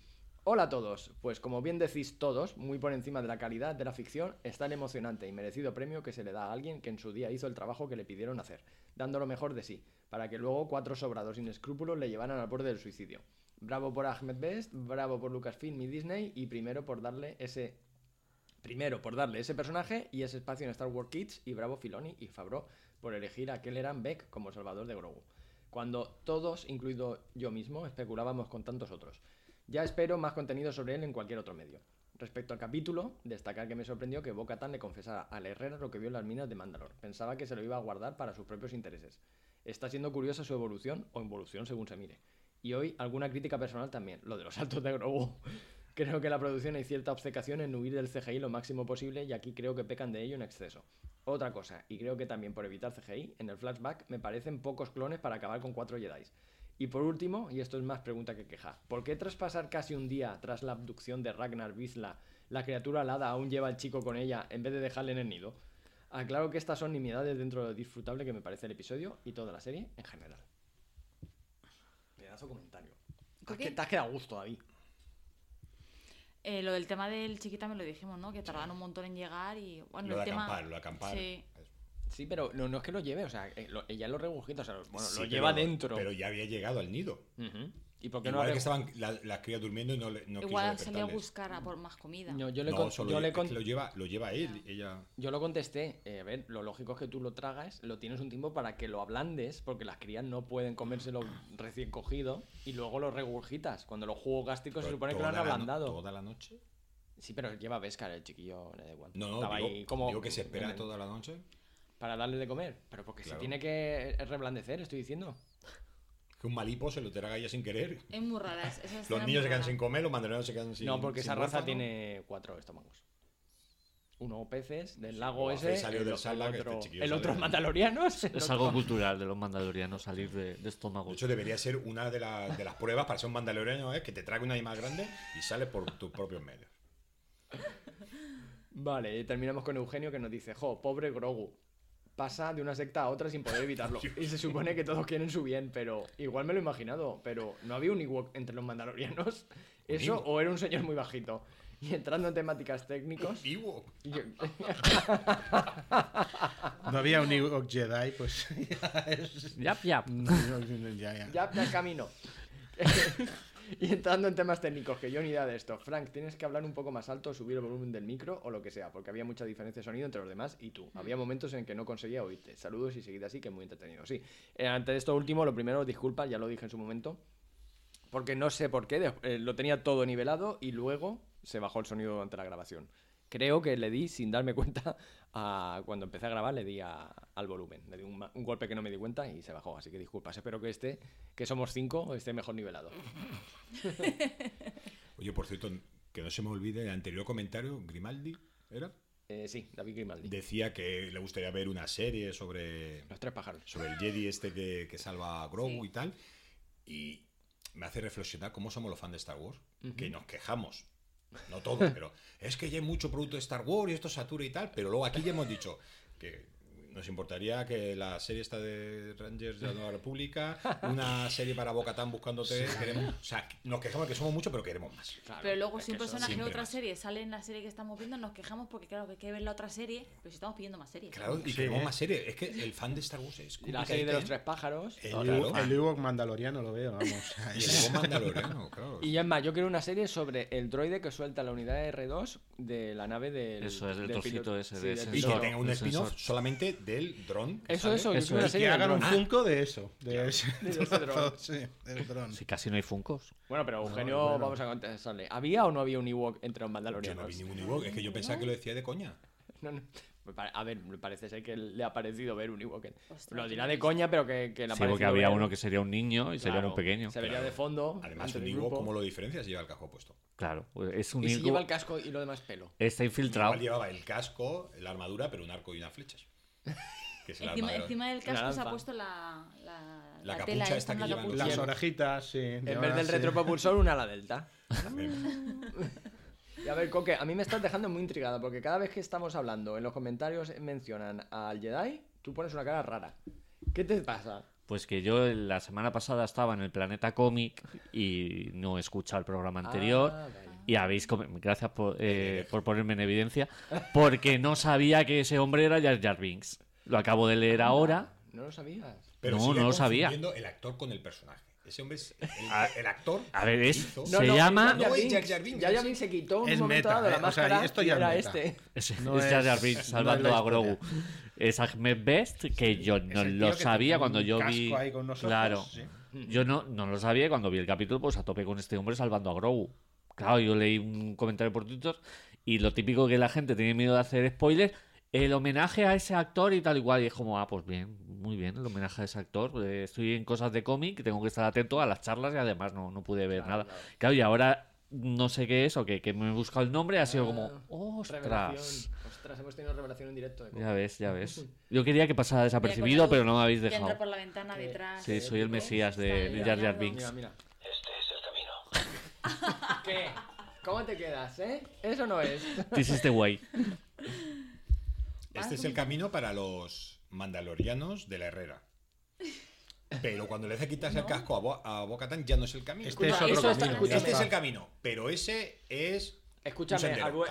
Hola a todos, pues como bien decís todos, muy por encima de la calidad de la ficción está el emocionante y merecido premio que se le da a alguien que en su día hizo el trabajo que le pidieron hacer, dando lo mejor de sí, para que luego cuatro sobrados sin escrúpulos le llevaran al borde del suicidio. Bravo por Ahmed Best, bravo por Lucasfilm y Disney y primero por darle ese Primero, por darle ese personaje y ese espacio en Star Wars Kids, y bravo Filoni y Favreau por elegir a Kelleran Beck como salvador de Grogu. Cuando todos, incluido yo mismo, especulábamos con tantos otros. Ya espero más contenido sobre él en cualquier otro medio. Respecto al capítulo, destacar que me sorprendió que Bo-Katan le confesara a la Herrera lo que vio en las minas de Mandalor. Pensaba que se lo iba a guardar para sus propios intereses. Está siendo curiosa su evolución, o involución según se mire. Y hoy alguna crítica personal también, lo de los saltos de Grogu. Creo que la producción hay cierta obcecación en huir del CGI lo máximo posible y aquí creo que pecan de ello en exceso. Otra cosa, y creo que también por evitar CGI, en el flashback me parecen pocos clones para acabar con cuatro Jedi. Y por último, y esto es más pregunta que queja, ¿por qué traspasar casi un día tras la abducción de Ragnar Vizsla La criatura alada aún lleva al chico con ella en vez de dejarle en el nido. Aclaro que estas son nimiedades dentro de lo disfrutable que me parece el episodio y toda la serie en general. Pedazo comentario. Te has quedado a gusto, David. Eh, lo del tema del chiquita me lo dijimos, ¿no? Que tardan un montón en llegar y. Bueno, Lo el de tema. acampar, lo de acampar. Sí. Sí, pero no, no es que lo lleve, o sea, eh, lo- ella lo regurgita, o sea, bueno, Sí, lo pero- lleva dentro. Pero ya había llegado al nido. Ujú. ¿Y por qué Igual no que estaban la- las crías durmiendo y no, le, no Igual quiso salió a buscar a por más comida. No, yo le, No, con- solo yo le con- lo lleva, lo lleva él. Ella. Yo lo contesté, eh, a ver, lo lógico es que tú lo tragas, lo tienes un tiempo para que lo ablandes, porque las crías no pueden comérselo recién cogido y luego lo regurgitas. Cuando los jugos gástricos se supone que lo han toda la no- ablandado. ¿Toda la noche? Sí, pero lleva Vescar el chiquillo, le da igual. No, no, Estaba digo, ahí como digo que se espera toda la noche. para darle de comer, pero porque Claro. se tiene que eh, reblandecer, estoy diciendo. Que un malipo se lo traga ella sin querer. Es muy rara. es- Los es niños muy se quedan rara. sin comer, los mandarinos se quedan sin no, porque sin esa raza huérfano. tiene cuatro estómagos. Uno peces del lago ese, salió el, del el Sarlacc, este otro, chiquillo el sale otro de- mandalorianos. el Es otro- algo cultural de los mandalorianos salir de, de estómago. De hecho, debería ser una de, la- de las pruebas para ser un mandaloriano, ¿eh? que te trague una animal grande y sale por tus propios medios. Vale, y terminamos con Eugenio que nos dice, jo, pobre Grogu. Pasa de una secta a otra sin poder evitarlo. Y se supone que todos quieren su bien, pero igual me lo he imaginado. Pero ¿no había un Ewok entre los mandalorianos? ¿Eso Ewok? o era un señor muy bajito? Y entrando en temáticas técnicos... Ewok. yo- No había un Ewok Jedi, pues ya es. Yap, yap. Ya, ya. ya, ya camino. y entrando en temas técnicos, que yo ni idea de esto. Frank, tienes que hablar un poco más alto, subir el volumen del micro o lo que sea, porque había mucha diferencia de sonido entre los demás y tú. Había momentos en que no conseguía oírte. Saludos y seguid así, que muy entretenido. Sí, Eh, ante esto último, lo primero, disculpa, ya lo dije en su momento, porque no sé por qué, eh, lo tenía todo nivelado y luego se bajó el sonido durante la grabación. Creo que le di, sin darme cuenta, a, cuando empecé a grabar, le di a- al volumen. Le di un, golpe que no me di cuenta y se bajó. Así que disculpas. Espero que este, que somos cinco, esté mejor nivelado. Oye, por cierto, que no se me olvide el anterior comentario, Grimaldi, ¿era? Eh, sí, David Grimaldi. Decía que le gustaría ver una serie sobre, Los tres pájaros. sobre el Jedi este que, que salva a Grogu Sí. y tal. Y me hace reflexionar cómo somos los fans de Star Wars, que nos quejamos. No todos, pero es que ya hay mucho producto de Star Wars y esto satura y tal, pero luego aquí ya hemos dicho que nos importaría que la serie esta de Rangers de la Nueva República, una serie para Bocatán buscándote, queremos, o sea, nos quejamos que somos mucho, pero queremos más. Claro, Pero luego, es si un personaje de otra más. serie sale en la serie que estamos viendo, nos quejamos porque, claro, que hay que ver la otra serie, pero si estamos pidiendo más series. Claro, y Sí, queremos ¿eh? más series. Es que el fan de Star Wars es Y la serie de los tres pájaros. El, claro. El Ewok mandaloriano lo veo, vamos. Y el Ewok mandaloriano, claro. Y ya es más, yo quiero una serie sobre el droide que suelta la unidad R2 de la nave del. Eso es, del del trocito ese Sí, de ese Y que tenga un spin-off solamente del dron. Eso, eso, yo Eso es. Que hagan un. Funko de eso. De ese, De ese dron. Sí, del dron. Si casi no hay funcos. Bueno, pero Eugenio, bueno. vamos a contestarle. ¿Había o no había un Ewok entre los Yo mandalorianos? no vi ningún Ewok. Es que yo pensaba que lo decía de coña. No, no. A ver, me parece ser que le ha parecido ver un Ewok. Lo dirá de coña, pero que, que le ha Sí, porque había ver- uno que sería un niño y sería Claro, muy pequeño. Se vería Claro. de fondo. Además, un el Ewok. ¿cómo lo diferencias? Lleva el casco puesto. Claro, pues es un Y si Ewok- lleva el casco y lo demás pelo. Está infiltrado. Igual llevaba el casco, la armadura, pero un arco y unas flechas. Que es el Encima, del casco se ha puesto la, la, La tela capucha esta esta, que la llevan. Las orejitas, sí. En vez del así. retropropulsor, una ala delta. Y a ver, Coque, a mí me estás dejando muy intrigada porque cada vez que estamos hablando en los comentarios mencionan al Jedi, tú pones una cara rara. ¿Qué te pasa? Pues que yo la semana pasada estaba en el Planeta Cómic y no he escuchado el programa anterior. Ah, vale. Y habéis gracias por, eh, por ponerme en evidencia, porque no sabía que ese hombre era Jar Jar Binks. Lo acabo de leer ahora. No lo sabías. Pero No, no lo sabía. el actor con el personaje. Ese hombre es el, el actor. A ver, es- hizo- Se llama- No, es Binks. Jar Jar Binks, Jar Jar. Binks se quitó en Es un momento meta, dado la eh, o sea, máscara esto y ya es era meta. este. Es, No es Jar Jar Binks no salvando a Grogu. Es Ahmed Best, que yo no lo sabía cuando un yo casco vi. ahí con claro. sí. Yo no, no lo sabía y cuando vi el capítulo, pues a tope con este hombre salvando a Grogu. Claro, yo leí un comentario por Twitter y lo típico que la gente tiene miedo de hacer spoilers, el homenaje a ese actor y tal igual. Y es como, ah, pues bien, muy bien, el homenaje a ese actor. Eh, estoy en cosas de cómic, tengo que estar atento a las charlas y además no, no pude ver nada. Claro. y ahora no sé qué es o que, que me he buscado el nombre, ha sido como, ostras. Revelación. Ostras, hemos tenido revelación en directo. De Ya ves, ya ves. Yo quería que pasara desapercibido, pero no me habéis que entra dejado. por la ventana Sí. detrás. Sí, soy el Mesías de, Jar Jar. Binks. Mira, mira. Este es el camino. ¿Qué? ¿Cómo te quedas, eh? Eso no es. This is the way. Este es el camino para los mandalorianos de la Herrera. Pero cuando le hace quitarse el casco a, Bo a Bo-Katan ya no es el camino. Este es otro camino. este es el camino, pero ese es. Escúchame, algo-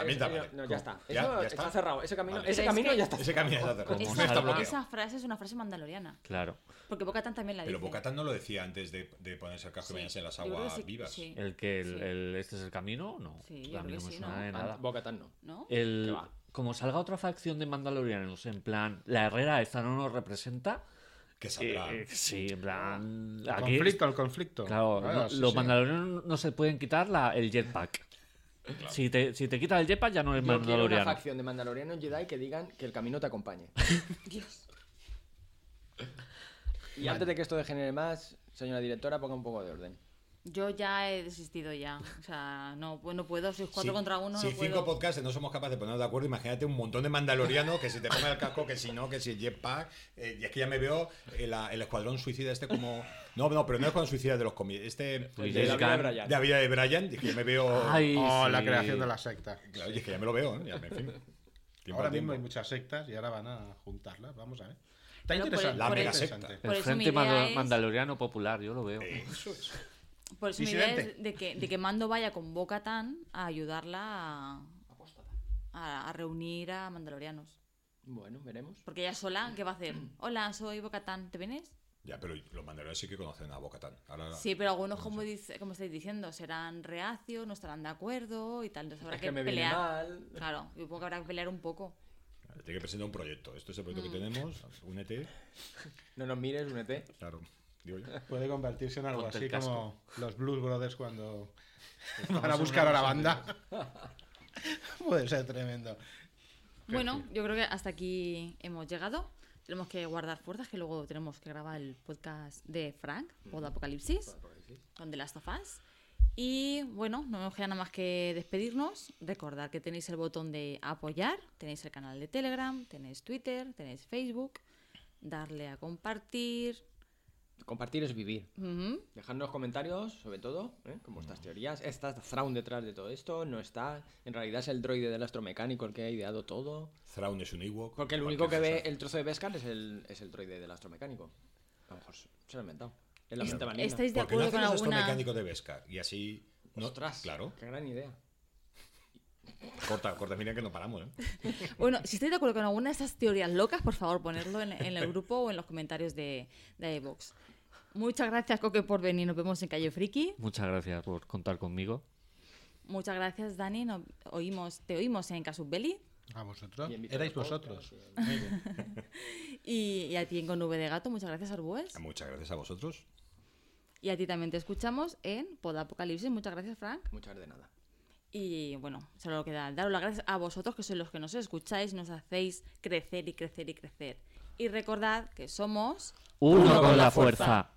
no, ya está. ¿Ya? Eso ¿Ya está está? cerrado. Ese camino, Vale. ese es camino que- ya está. Ese camino ya está cerrado. Como Esa, Está salga- bloqueado. esa frase es una frase mandaloriana. Claro. Porque Bocatan también la dice. Pero Bocatan no lo decía antes de, de ponerse el casco y Sí, en las aguas sí, vivas. sí. El que el, Sí. el- este es el camino, no. Sí, yo a mí creo no que me sí, suena ¿no? de nada. Bocatan no. ¿No? El, como salga otra facción de mandalorianos, en plan, la Herrera esta no nos representa. Que saldrá. eh, sí, en plan. El aquí- conflicto, el conflicto. Claro, Claro, no- sí, los sí. mandalorianos no se pueden quitar la, el jetpack. Si, te, si te quitas el jetpack ya no eres Yo quiero una mandaloriano. facción de mandalorianos Jedi que digan que el camino te acompañe. Dios. Y antes de que esto degenere más, señora directora, ponga un poco de orden. Yo ya he desistido ya. O sea, no, pues no puedo. Sois cuatro Si- contra uno. Si no cinco puedo. podcasts no somos capaces de ponernos de acuerdo, imagínate un montón de mandalorianos que si te ponga el casco, que si no, que si el jetpack. eh, y es que ya me veo el, el escuadrón suicida este como. No, no, pero no el escuadrón suicida de los cómics. Este. Pues de la vida de. Brian. De la vida de Brian, es ya me veo. Ay, Oh, la sí. creación de la secta. Claro, y es que ya me lo veo, ¿eh? Ya me- en fin. Tiempo Ahora mismo hay muchas sectas y ahora van a juntarlas. Vamos a ver. Está Pero interesante. La por el- mega secta. Por El Frente es- Mandaloriano Popular, yo lo veo. Eso es. Por eso mi idea es de que, de que Mando vaya con Bocatan a ayudarla a, a, a reunir a mandalorianos. Bueno, veremos. Porque ella sola, ¿qué va a hacer? Hola, soy Bocatan, ¿te vienes? Ya, pero los mandalorianos sí que conocen a Bocatán. Sí, pero algunos, como, dice, como estáis diciendo, serán reacios, no estarán de acuerdo y tal. Entonces habrá Es que, que me viene pelear. mal. Claro, yo supongo que habrá que pelear un poco. Tiene que presentar un proyecto. Esto es el proyecto Mm. que tenemos. Únete. No nos mires, únete. Claro. Digo yo. Puede convertirse en algo Ponte así como los Blues Brothers cuando van a buscar a la banda. Puede ser tremendo. Bueno, yo creo que hasta aquí hemos llegado. Tenemos que guardar fuerzas, que luego tenemos que grabar el podcast de Frank, o de Apocalipsis, donde las Us. Y bueno, no nos queda nada más que despedirnos. Recordad que tenéis el botón de apoyar, tenéis el canal de Telegram, tenéis Twitter, tenéis Facebook. Darle a compartir. Compartir es vivir. Ujú. Dejadnos comentarios, sobre todo, ¿eh? como estas teorías. ¿Está Thrawn detrás de todo esto? ¿No está? En realidad es el droide del astromecánico el que ha ideado todo. Thrawn es un Ewok. Porque el único que ve el trozo de Beskar es el, es el droide del astromecánico. A lo mejor se lo ha inventado. Es la. ¿Estáis de Porque no acuerdo con alguna.? mecánico de Beskar. Y así. No, Ostras, Claro. qué gran idea. Corta, corta, mira que no paramos, ¿eh? Bueno, si estáis de acuerdo con alguna de estas teorías locas, por favor, ponedlo en, en el grupo o en los comentarios de, de. Muchas gracias, Coque, por venir. Nos vemos en Calle Friki. Muchas gracias por contar conmigo. Muchas gracias, Dani. Nos oímos, te oímos en Casus Belli. A vosotros. Erais vosotros. sí. Muy bien. Y, y a ti en Con V de Gato. Muchas gracias, Arbues. Muchas gracias a vosotros. Y a ti también te escuchamos en Pod Apocalipsis. Muchas gracias, Frank. Muchas de nada. Y bueno, solo queda daros las gracias a vosotros, que sois los que nos escucháis, nos hacéis crecer y crecer y crecer. Y recordad que somos Uno con la fuerza.